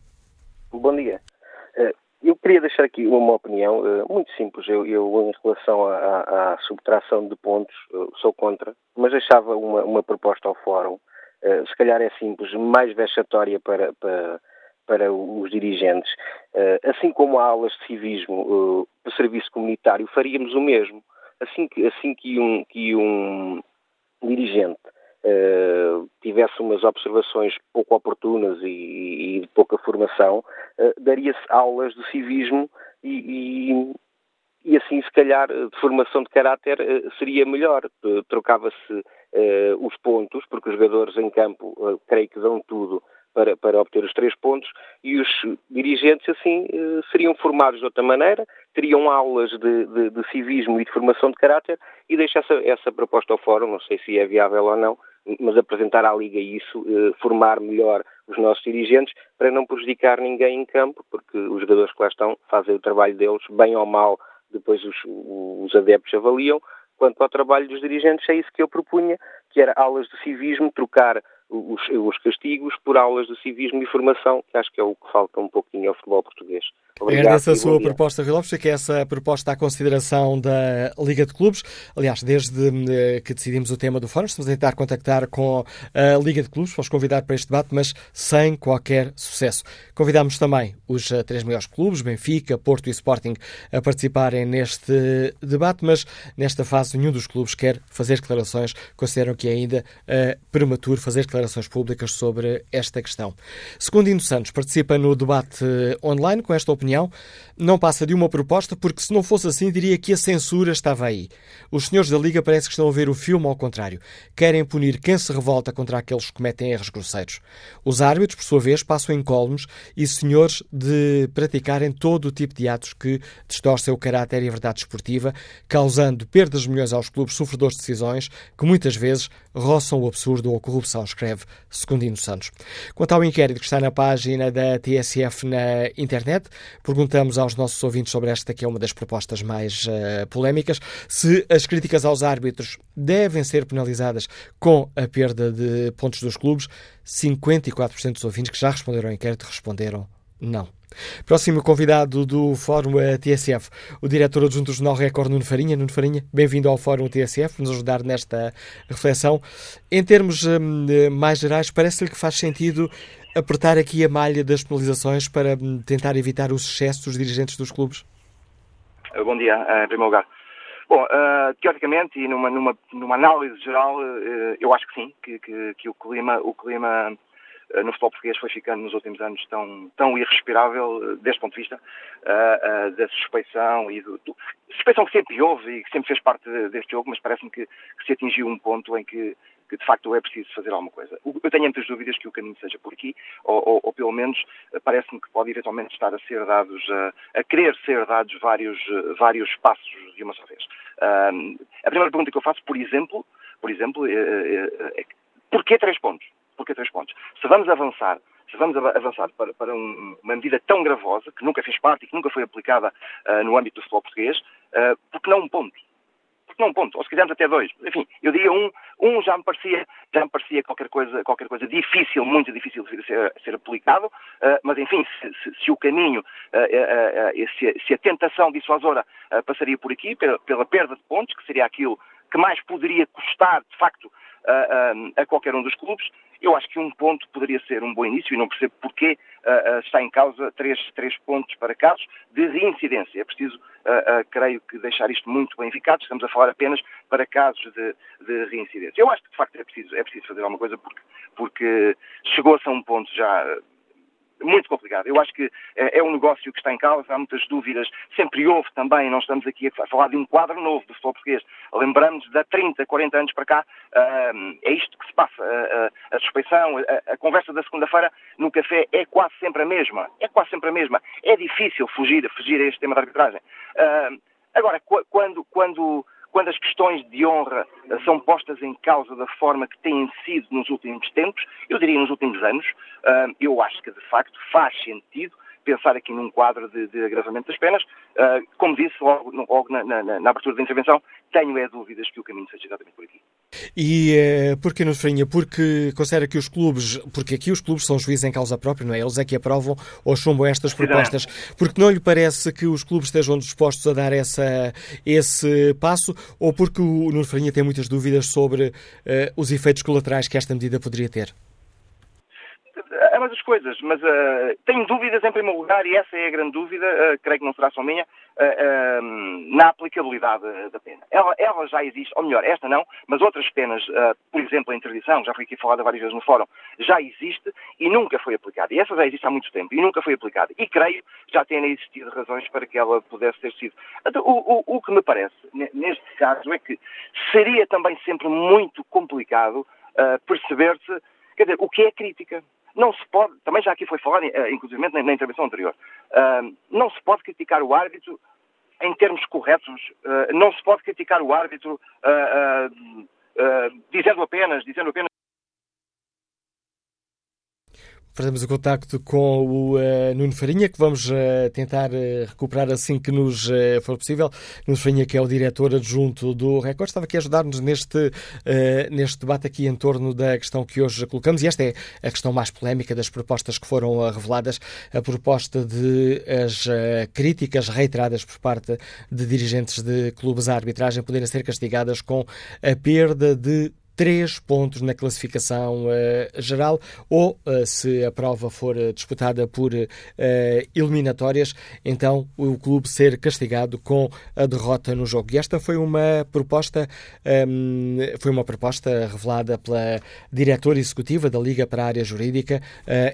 Bom dia. Eh, eu queria deixar aqui uma opinião eh, muito simples. Eu, eu em relação à, à, subtração de pontos, sou contra, mas deixava uma, uma proposta ao Fórum. Eh, se calhar é simples, mais vexatória para, para para os dirigentes. Eh, assim como há aulas de civismo para eh, serviço comunitário, faríamos o mesmo. Assim que, assim que, um, que um dirigente uh, tivesse umas observações pouco oportunas e, e de pouca formação, uh, daria-se aulas de civismo e, e, assim, se calhar, de formação de caráter uh, seria melhor. Trocava-se os pontos, porque os jogadores em campo, creio que dão tudo para, para obter os três pontos e os dirigentes, assim, eh, seriam formados de outra maneira, teriam aulas de, de, de civismo e de formação de caráter e deixo essa, essa proposta ao Fórum, não sei se é viável ou não, mas apresentar à Liga isso, eh, formar melhor os nossos dirigentes para não prejudicar ninguém em campo, porque os jogadores que lá estão fazem o trabalho deles, bem ou mal, depois os, os adeptos avaliam. Quanto ao trabalho dos dirigentes, é isso que eu propunha, que era aulas de civismo, trocar os, os, castigos por aulas de civismo e formação, que acho que é o que falta um pouquinho ao futebol português. Obrigado, Agradeço a sua proposta, Rui Lopes, que essa proposta à consideração da Liga de Clubes. Aliás, desde eh, que decidimos o tema do fórum, estamos a tentar contactar com a Liga de Clubes para os convidar para este debate, mas sem qualquer sucesso. Convidámos também os eh, três maiores clubes, Benfica, Porto e Sporting, a participarem neste debate, mas nesta fase nenhum dos clubes quer fazer declarações, consideram que é ainda uh, prematuro fazer declarações públicas sobre esta questão. Segundo Indo Santos, participa no debate online com esta opinião opinião, não passa de uma proposta, porque se não fosse assim, diria que a censura estava aí. Os senhores da Liga parece que estão a ver o filme ao contrário. Querem punir quem se revolta contra aqueles que cometem erros grosseiros. Os árbitros, por sua vez, passam incólumes e senhores de praticarem todo o tipo de atos que distorcem o caráter e a verdade esportiva, causando perdas de milhões aos clubes sofredores de decisões que muitas vezes roçam o absurdo ou a corrupção, escreve Secundino Santos. Quanto ao inquérito que está na página da TSF na internet, perguntamos aos nossos ouvintes sobre esta, que é uma das propostas mais uh, polémicas, se as críticas aos árbitros devem ser penalizadas com a perda de pontos dos clubes. 54% dos ouvintes que já responderam ao inquérito responderam não. Próximo convidado do Fórum TSF, o diretor adjunto do Jornal Record, Nuno Farinha. Nuno Farinha, bem-vindo ao Fórum TSF, nos ajudar nesta reflexão. Em termos hum, mais gerais, parece-lhe que faz sentido apertar aqui a malha das penalizações para hum, tentar evitar os excessos dos dirigentes dos clubes? Bom dia, em primeiro lugar. Bom, uh, teoricamente e numa, numa, numa análise geral, uh, eu acho que sim, que, que, que o clima, o clima eh, no futebol português foi ficando nos últimos anos tão, tão irrespirável eh, deste ponto de vista uh, uh, da suspeição e do, do, suspeição que sempre houve e que sempre fez parte deste jogo, mas parece-me que, que, se atingiu um ponto em que, que, de facto é preciso fazer alguma coisa. Eu tenho muitas dúvidas que o caminho seja por aqui, ou, ou, ou pelo menos parece-me que pode eventualmente estar a ser dados, a, a querer ser dados vários, vários passos de uma só vez. Uh, a primeira pergunta que eu faço, por exemplo, por exemplo, é, é, é porquê três pontos? Porque três pontos. Se vamos avançar, se vamos avançar para, para um, uma medida tão gravosa, que nunca fez parte e que nunca foi aplicada uh, no âmbito do futebol português, uh, porque não um ponto? Porque não um ponto? Ou se quisermos até dois. Enfim, eu diria um, um já me parecia, já me parecia qualquer coisa, qualquer coisa difícil, muito difícil de ser, ser aplicado, uh, mas enfim, se, se, se o caminho, se, se, a tentação dissuasora passaria por aqui, pela, pela perda de pontos, que seria aquilo que mais poderia custar, de facto, a, a qualquer um dos clubes, eu acho que um ponto poderia ser um bom início e não percebo porquê uh, uh, está em causa três, três pontos para casos de reincidência. É preciso, uh, creio que, deixar isto muito bem ficado. Estamos a falar apenas para casos de, de reincidência. Eu acho que, de facto, é preciso, é preciso fazer alguma coisa porque, porque chegou-se a um ponto já muito complicado. Eu acho que é, é um negócio que está em causa, há muitas dúvidas, sempre houve também, não estamos aqui a falar de um quadro novo do futebol português. Lembramos de há 30, 40 anos para cá, uh, é isto que se passa. Uh, a suspeição, a, a conversa da segunda-feira no café é quase sempre a mesma. É quase sempre a mesma. É difícil fugir, fugir a este tema da arbitragem. Uh, agora, quando, quando quando as questões de honra eh, são postas em causa da forma que têm sido nos últimos tempos, eu diria nos últimos anos, eh, eu acho que de facto faz sentido pensar aqui num quadro de, de agravamento das penas. Uh, como disse logo, logo na, na, na, abertura da intervenção, tenho é dúvidas que o caminho seja exatamente por aqui. E uh, porquê, nos Farinha? Porque considera que os clubes, porque aqui os clubes são juízes em causa própria, não é? Eles é que aprovam ou chumbam estas propostas. Porque não lhe parece que os clubes estejam dispostos a dar essa, esse passo ou porque o Nuno Farinha tem muitas dúvidas sobre uh, os efeitos colaterais que esta medida poderia ter? ambas as coisas, mas uh, tenho dúvidas em primeiro lugar, e essa é a grande dúvida, creio que não será só minha, na aplicabilidade da pena. Ela, ela, já existe, ou melhor, esta não, mas outras penas, por exemplo, a interdição, já foi aqui falada várias vezes no fórum, já existe e nunca foi aplicada. E essa já existe há muito tempo e nunca foi aplicada. E creio já tenham existido razões para que ela pudesse ter sido. Então, o, o, o que me parece, neste caso, é que seria também sempre muito complicado perceber-se, quer dizer, o que é crítica. Não se pode, também já aqui foi falado, eh, inclusive na, intervenção anterior, uh, não se pode criticar o árbitro em termos corretos, uh, não se pode criticar o árbitro dizendo apenas, dizendo apenas Fazemos o contacto com o uh, Nuno Farinha, que vamos uh, tentar uh, recuperar assim que nos for possível. Nuno Farinha, que é o diretor adjunto do Record, estava aqui a ajudar-nos neste, neste debate aqui em torno da questão que hoje colocamos, e esta é a questão mais polémica das propostas que foram reveladas, a proposta de as críticas reiteradas por parte de dirigentes de clubes à arbitragem poderem ser castigadas com a perda de três pontos na classificação uh, geral ou, uh, se a prova for uh, disputada por eliminatórias, então o clube ser castigado com a derrota no jogo. E esta foi uma proposta, um, ehm, foi uma proposta revelada pela diretora executiva da Liga para a Área Jurídica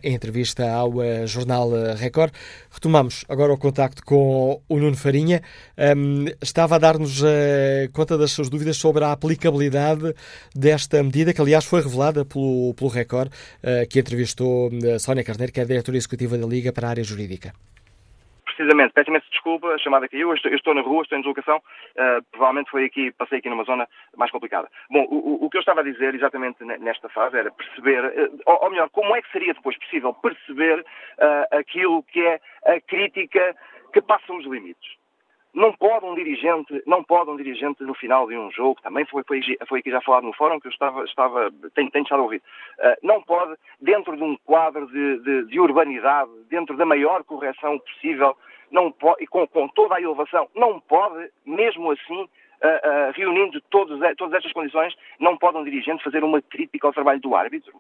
em entrevista ao jornal Record. Retomamos agora o contacto com o Nuno Farinha. Um, ehm, estava a dar-nos conta das suas dúvidas sobre a aplicabilidade de desta medida, que aliás foi revelada pelo, pelo Record, uh, que entrevistou uh, Sónia Carneiro, que é a diretora executiva da Liga para a área jurídica. Precisamente, peço imensa desculpa, a chamada caiu, eu estou, eu estou na rua, estou em deslocação, uh, provavelmente foi aqui, passei aqui numa zona mais complicada. Bom, o, o, que eu estava a dizer exatamente nesta fase era perceber, uh, ou, melhor, como é que seria depois possível perceber uh, aquilo que é a crítica que passa os limites não pode um dirigente, não pode um dirigente no final de um jogo, também foi, foi, foi aqui já falado no fórum que eu estava, estava tenho, tenho estado a ouvir, uh, não pode, dentro de um quadro de, de, de, urbanidade, dentro da maior correção possível, não pode, e com, com toda a elevação, não pode, mesmo assim, uh, uh, reunindo todos, todas estas condições, não pode um dirigente fazer uma crítica ao trabalho do árbitro.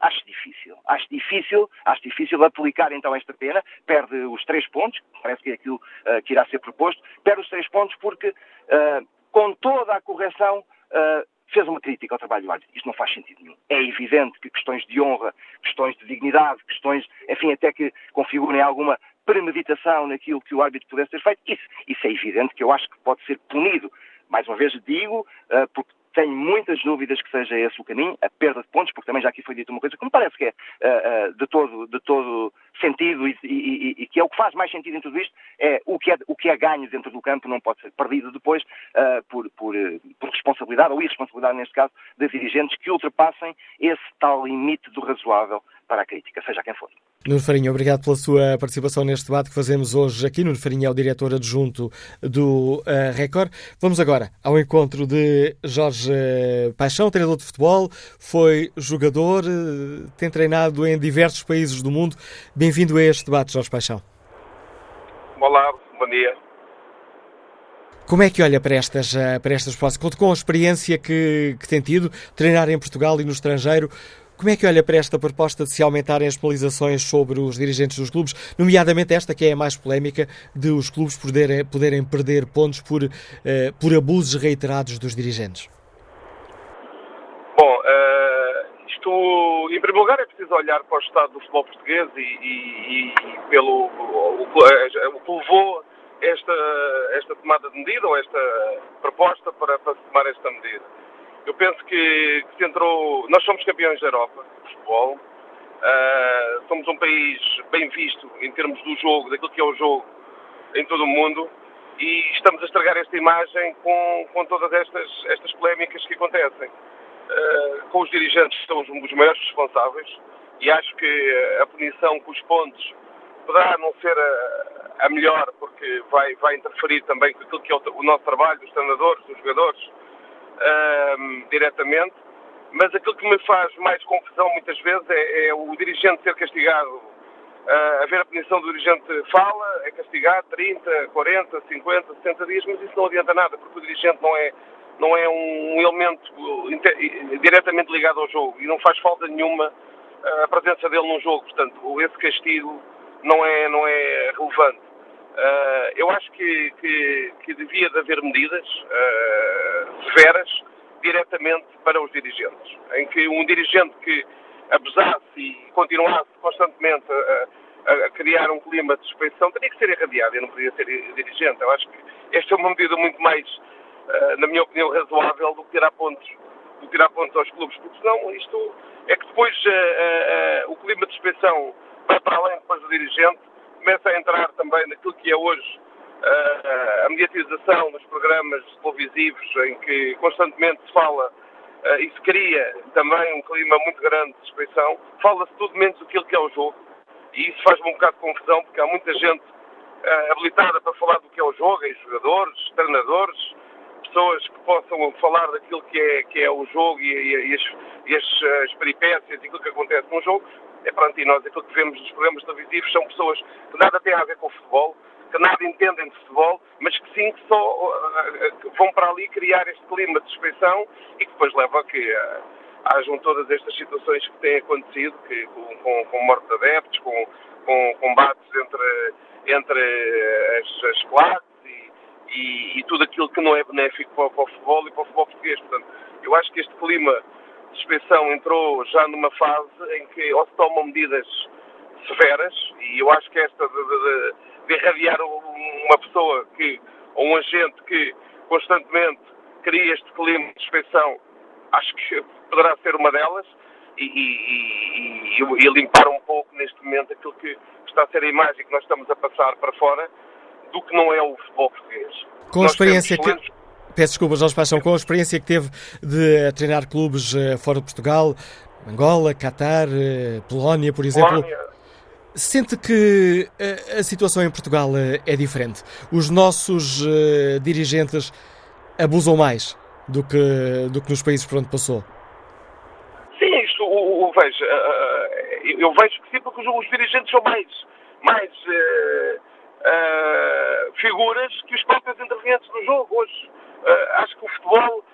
Acho difícil. Acho difícil, acho difícil aplicar então esta pena. Perde os três pontos, parece que é aquilo uh, que irá ser proposto. Perde os três pontos porque, uh, com toda a correção, uh, fez uma crítica ao trabalho do árbitro. Isto não faz sentido nenhum. É evidente que questões de honra, questões de dignidade, questões, enfim, até que configurem alguma premeditação naquilo que o árbitro pudesse ter feito, isso, isso é evidente que eu acho que pode ser punido. Mais uma vez digo, porque tenho muitas dúvidas que seja esse o caminho, a perda de pontos, porque também já aqui foi dito uma coisa que me parece que é uh, uh, de, todo, de todo sentido e, e, e, que é o que faz mais sentido em tudo isto, é o que é, o que é ganho dentro do campo não pode ser perdido depois uh, por, por, por, responsabilidade, ou irresponsabilidade neste caso, de dirigentes que ultrapassem esse tal limite do razoável para a crítica, seja quem for. Nuno Farinha, obrigado pela sua participação neste debate que fazemos hoje aqui. Nuno Farinha é o diretor adjunto do uh, Record. Vamos agora ao encontro de Jorge uh, Paixão, treinador de futebol, foi jogador, uh, tem treinado em diversos países do mundo. Bem-vindo a este debate, Jorge Paixão. Olá, bom dia. Como é que olha para estas, para estas propostas? Com a experiência que, que tem tido, treinar em Portugal e no estrangeiro, como é que olha para esta proposta de se aumentarem as penalizações sobre os dirigentes dos clubes, nomeadamente esta que é a mais polémica, de os clubes poderem, poderem perder pontos por, uh, por abusos reiterados dos dirigentes? Bom, uh, isto, em primeiro lugar, é preciso olhar para o estado do futebol português e, e, e pelo o, o, o, que levou esta, esta tomada de medida ou esta proposta para, para tomar esta medida. Eu penso que, que entrou. Nós somos campeões da Europa de futebol. Uh, somos um país bem visto em termos do jogo, daquilo que é o jogo em todo o mundo e estamos a estragar esta imagem com, com todas estas, estas polémicas que acontecem. Uh, com os dirigentes que são os, os maiores responsáveis e acho que a punição com os pontos poderá não ser a, a melhor porque vai, vai interferir também com aquilo que é o, o nosso trabalho, dos treinadores, dos jogadores, diretamente. Mas aquilo que me faz mais confusão muitas vezes é, é o dirigente ser castigado uh, haver a punição do dirigente fala, é castigado 30, 40, 50, 60 dias, mas isso não adianta nada, porque o dirigente não é, não é um elemento diretamente ligado ao jogo e não faz falta nenhuma uh, a presença dele num jogo. Portanto, esse castigo não é, não é relevante. Uh, eu acho que, que, que, devia de haver medidas uh, severas diretamente para os dirigentes, em que um dirigente que abusasse e continuasse constantemente a, a, criar um clima de suspeição, teria que ser irradiado e não podia ser dirigente. Eu acho que esta é uma medida muito mais, uh, na minha opinião, razoável do que tirar pontos, do que tirar pontos aos clubes, porque senão isto é que depois o clima de suspeição vai para além depois do dirigente, começa a entrar também naquilo que é hoje a mediatização dos programas televisivos em que constantemente se fala uh, isso cria também um clima muito grande de suspeição. Fala-se tudo menos aquilo que é o jogo e isso faz-me um bocado de confusão porque há muita gente uh, habilitada para falar do que é o jogo, e jogadores, treinadores, pessoas que possam falar daquilo que é, que é o jogo e, e, e, as, e as, as, peripécias e aquilo que acontece no jogo. É pronto, e nós aquilo que vemos nos programas televisivos são pessoas que nada têm a ver com o futebol, que nada entendem de futebol, mas que sim que só uh, vão para ali criar este clima de suspeição e que depois leva a que uh, hajam todas estas situações que têm acontecido, que, com, com, com morte de adeptos, com, com combates entre, entre as, as classes e, e, e, tudo aquilo que não é benéfico para, para o futebol e para o futebol português. Portanto, eu acho que este clima suspeição entrou já numa fase em que ou se tomam medidas severas, e eu acho que esta de, de, de irradiar uma pessoa que, ou um agente que constantemente cria este clima de suspeição, acho que poderá ser uma delas e, e, e, e, limpar um pouco neste momento aquilo que está a ser a imagem que nós estamos a passar para fora do que não é o futebol português. Com a experiência que... Peço desculpas, Jorge Paixão, com a experiência que teve de treinar clubes eh, fora de Portugal, Angola, Catar, eh, Polónia, por exemplo. Polónia. Sente que a, eh, situação em Portugal eh, é diferente? Os nossos uh, dirigentes abusam mais do que, do que nos países por onde passou? Sim, isto, o, vejo, uh, eu vejo que sim, porque os, dirigentes são mais, mais uh, figuras que os próprios intervenientes no jogo. Hoje, acho que o futebol,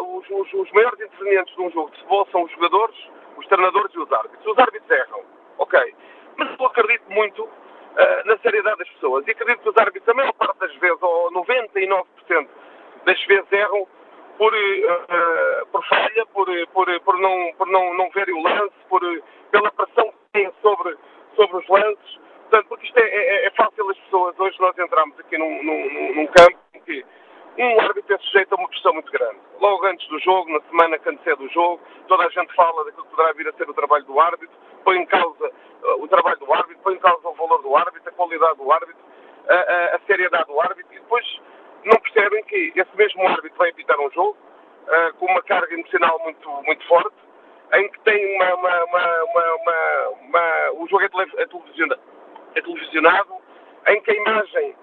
os, os, os maiores intervenientes num jogo de futebol são os jogadores, os treinadores e os árbitros. Os árbitros erram, ok mas eu acredito muito uh, na seriedade das pessoas. E acredito que os árbitros, a maior parte das vezes, ou 99% das vezes, erram por, uh, por falha, por, por, por, não, por não, não verem o lance, por, pela pressão que têm sobre, sobre os lances. Portanto, porque isto é, é, é fácil as pessoas. Hoje nós entramos aqui num, num, num campo em que um árbitro é sujeito a uma pressão muito grande. Logo antes do jogo, na semana que antecede o jogo, toda a gente fala daquilo que poderá vir a ser o trabalho do árbitro, põe em causa uh, o trabalho do árbitro, põe em causa o valor do árbitro, a qualidade do árbitro, a, a, a seriedade do árbitro, e depois não percebem que esse mesmo árbitro vai apitar um jogo uh, com uma carga emocional muito, muito forte, em que tem uma, uma, uma, uma o jogo é, é televisionado, é televisionado, em que a imagem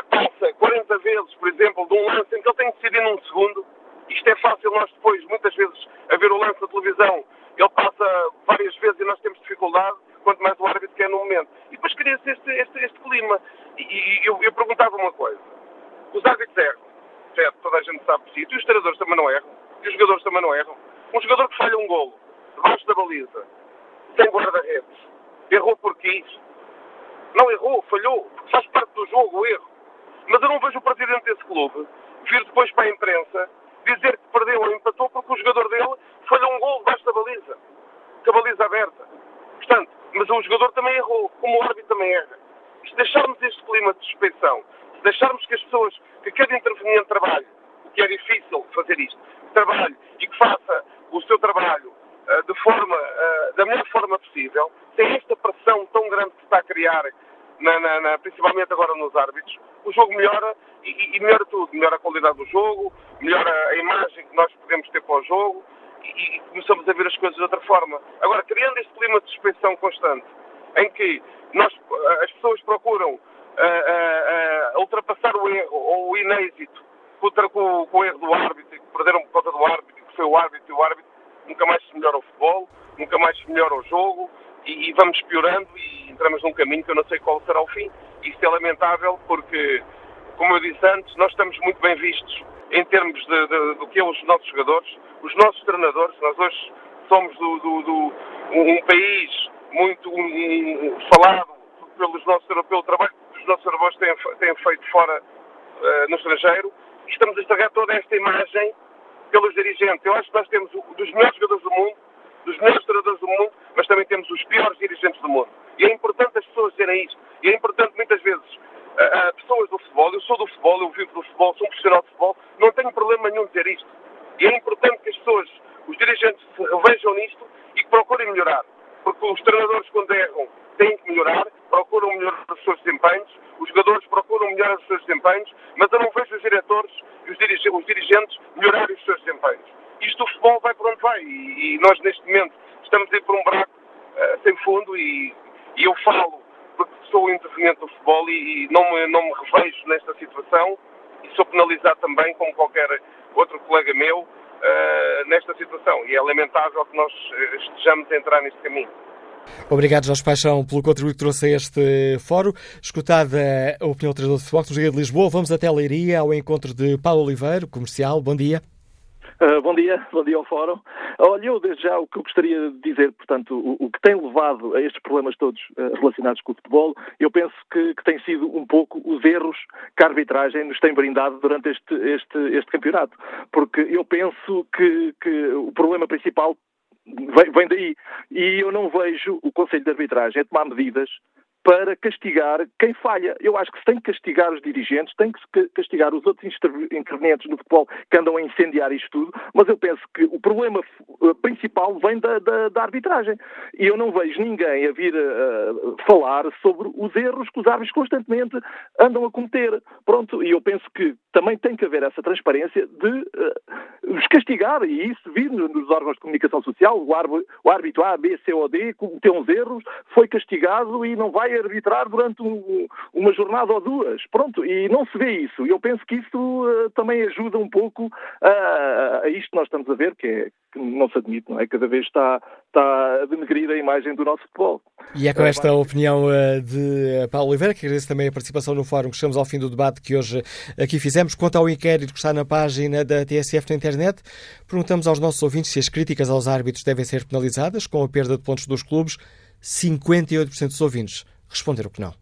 passa 40 vezes, por exemplo, de um lance em que ele tem que decidir num segundo. Isto é fácil nós depois, muitas vezes, a ver o lance na televisão, ele passa várias vezes e nós temos dificuldade, quanto mais o árbitro quer no momento. E depois cria-se este, este, este, clima. E, e eu, eu, perguntava uma coisa. Os árbitros erram, certo? Toda a gente sabe por si. E os treinadores também não erram. E os jogadores também não erram. Um jogador que falha um golo, debaixo da baliza, sem guarda-redes, errou por quis. Não errou, falhou, faz parte do jogo o erro. Mas eu não vejo o presidente desse clube vir depois para a imprensa dizer que perdeu ou empatou porque o jogador dele falhou um gol debaixo da baliza. com a baliza aberta. Portanto, mas o jogador também errou, como o árbitro também erra. Se deixarmos este clima de suspeição, se deixarmos que as pessoas, que cada interveniente trabalhe, que é difícil fazer isto, trabalhe e que faça o seu trabalho uh, de forma, uh, da melhor forma possível, sem esta pressão tão grande que se está a criar, na, na, na, principalmente agora nos árbitros, o jogo melhora e, e, melhora tudo. Melhora a qualidade do jogo, melhora a imagem que nós podemos ter para o jogo e, e começamos a ver as coisas de outra forma. Agora, criando este clima de suspensão constante, em que nós, as pessoas procuram uh, uh, uh, ultrapassar o erro ou o inêxito com, com, o erro do árbitro, que perderam por causa do árbitro, que foi o árbitro e o árbitro, nunca mais se melhora o futebol, nunca mais se melhora o jogo e, e vamos piorando e entramos num caminho que eu não sei qual será o fim. Isto é lamentável porque, como eu disse antes, nós estamos muito bem vistos em termos de, de, do que é os nossos jogadores, os nossos treinadores. Nós hoje somos do, do, do um, um, país muito um, falado pelos nossos, pelo trabalho que os nossos treinadores têm, têm feito fora uh, no estrangeiro e estamos a estragar toda esta imagem pelos dirigentes. Eu acho que nós temos dos melhores jogadores do mundo, dos melhores treinadores do mundo, mas também temos os piores dirigentes do mundo. E é importante as pessoas dizerem isto. E é importante muitas vezes uh, pessoas do futebol, eu sou do futebol, eu vivo do futebol, sou um profissional de futebol, não tenho problema nenhum dizer isto. E é importante que as pessoas, os dirigentes, vejam nisto e que procurem melhorar. Porque os treinadores, quando erram, têm que melhorar, procuram melhorar os seus desempenhos, os jogadores procuram melhorar os seus desempenhos, mas eu não vejo os diretores e os, dirigentes melhorarem os seus desempenhos. Isto do futebol vai por onde vai e, e nós, neste momento, estamos a ir por um buraco uh, sem fundo e, e, eu falo porque sou interveniente do futebol e, e não, me, não me revejo nesta situação e sou penalizado também, como qualquer outro colega meu, uh, nesta situação. E é lamentável que nós eh, estejamos a entrar neste caminho. Obrigado, Jorge Paixão, pelo contributo que trouxe a este fórum. Escutada a opinião do treinador de futebol do de Lisboa, vamos até a Leiria ao encontro de Paulo Oliveira, comercial. Bom dia. Uh, bom dia, bom dia ao Fórum. Olha, eu desde já o que eu gostaria de dizer, portanto, o, o que tem levado a estes problemas todos uh, relacionados com o futebol, eu penso que, que, tem sido um pouco os erros que a arbitragem nos tem brindado durante este, este, este campeonato. Porque eu penso que, que o problema principal vem, vem daí. E eu não vejo o Conselho de Arbitragem a tomar medidas para castigar quem falha. Eu acho que se tem que castigar os dirigentes, tem que se castigar os outros intervenientes no futebol que andam a incendiar isto tudo, mas eu penso que o problema eh, principal vem da, da, da arbitragem. E eu não vejo ninguém a vir a, falar sobre os erros que os árbitros constantemente andam a cometer. Pronto, e eu penso que também tem que haver essa transparência de uh, os castigar, e isso vir nos órgãos de comunicação social, o árbitro A, B, C ou D cometeu uns erros, foi castigado e não vai arbitrar durante um, uma jornada ou duas. Pronto, e não se vê isso. E eu penso que isso uh, também ajuda um pouco a, a isto que nós estamos a ver, que, é, que não se admite, não é? Cada vez está, está a denegrir a imagem do nosso futebol. E é com esta é, opinião uh, de Paulo Oliveira, que agradeço também a participação no fórum, que chegamos ao fim do debate que hoje aqui fizemos. Quanto ao inquérito que está na página da TSF na internet, perguntamos aos nossos ouvintes se as críticas aos árbitros devem ser penalizadas com a perda de pontos dos clubes. 58% dos ouvintes responder o que não.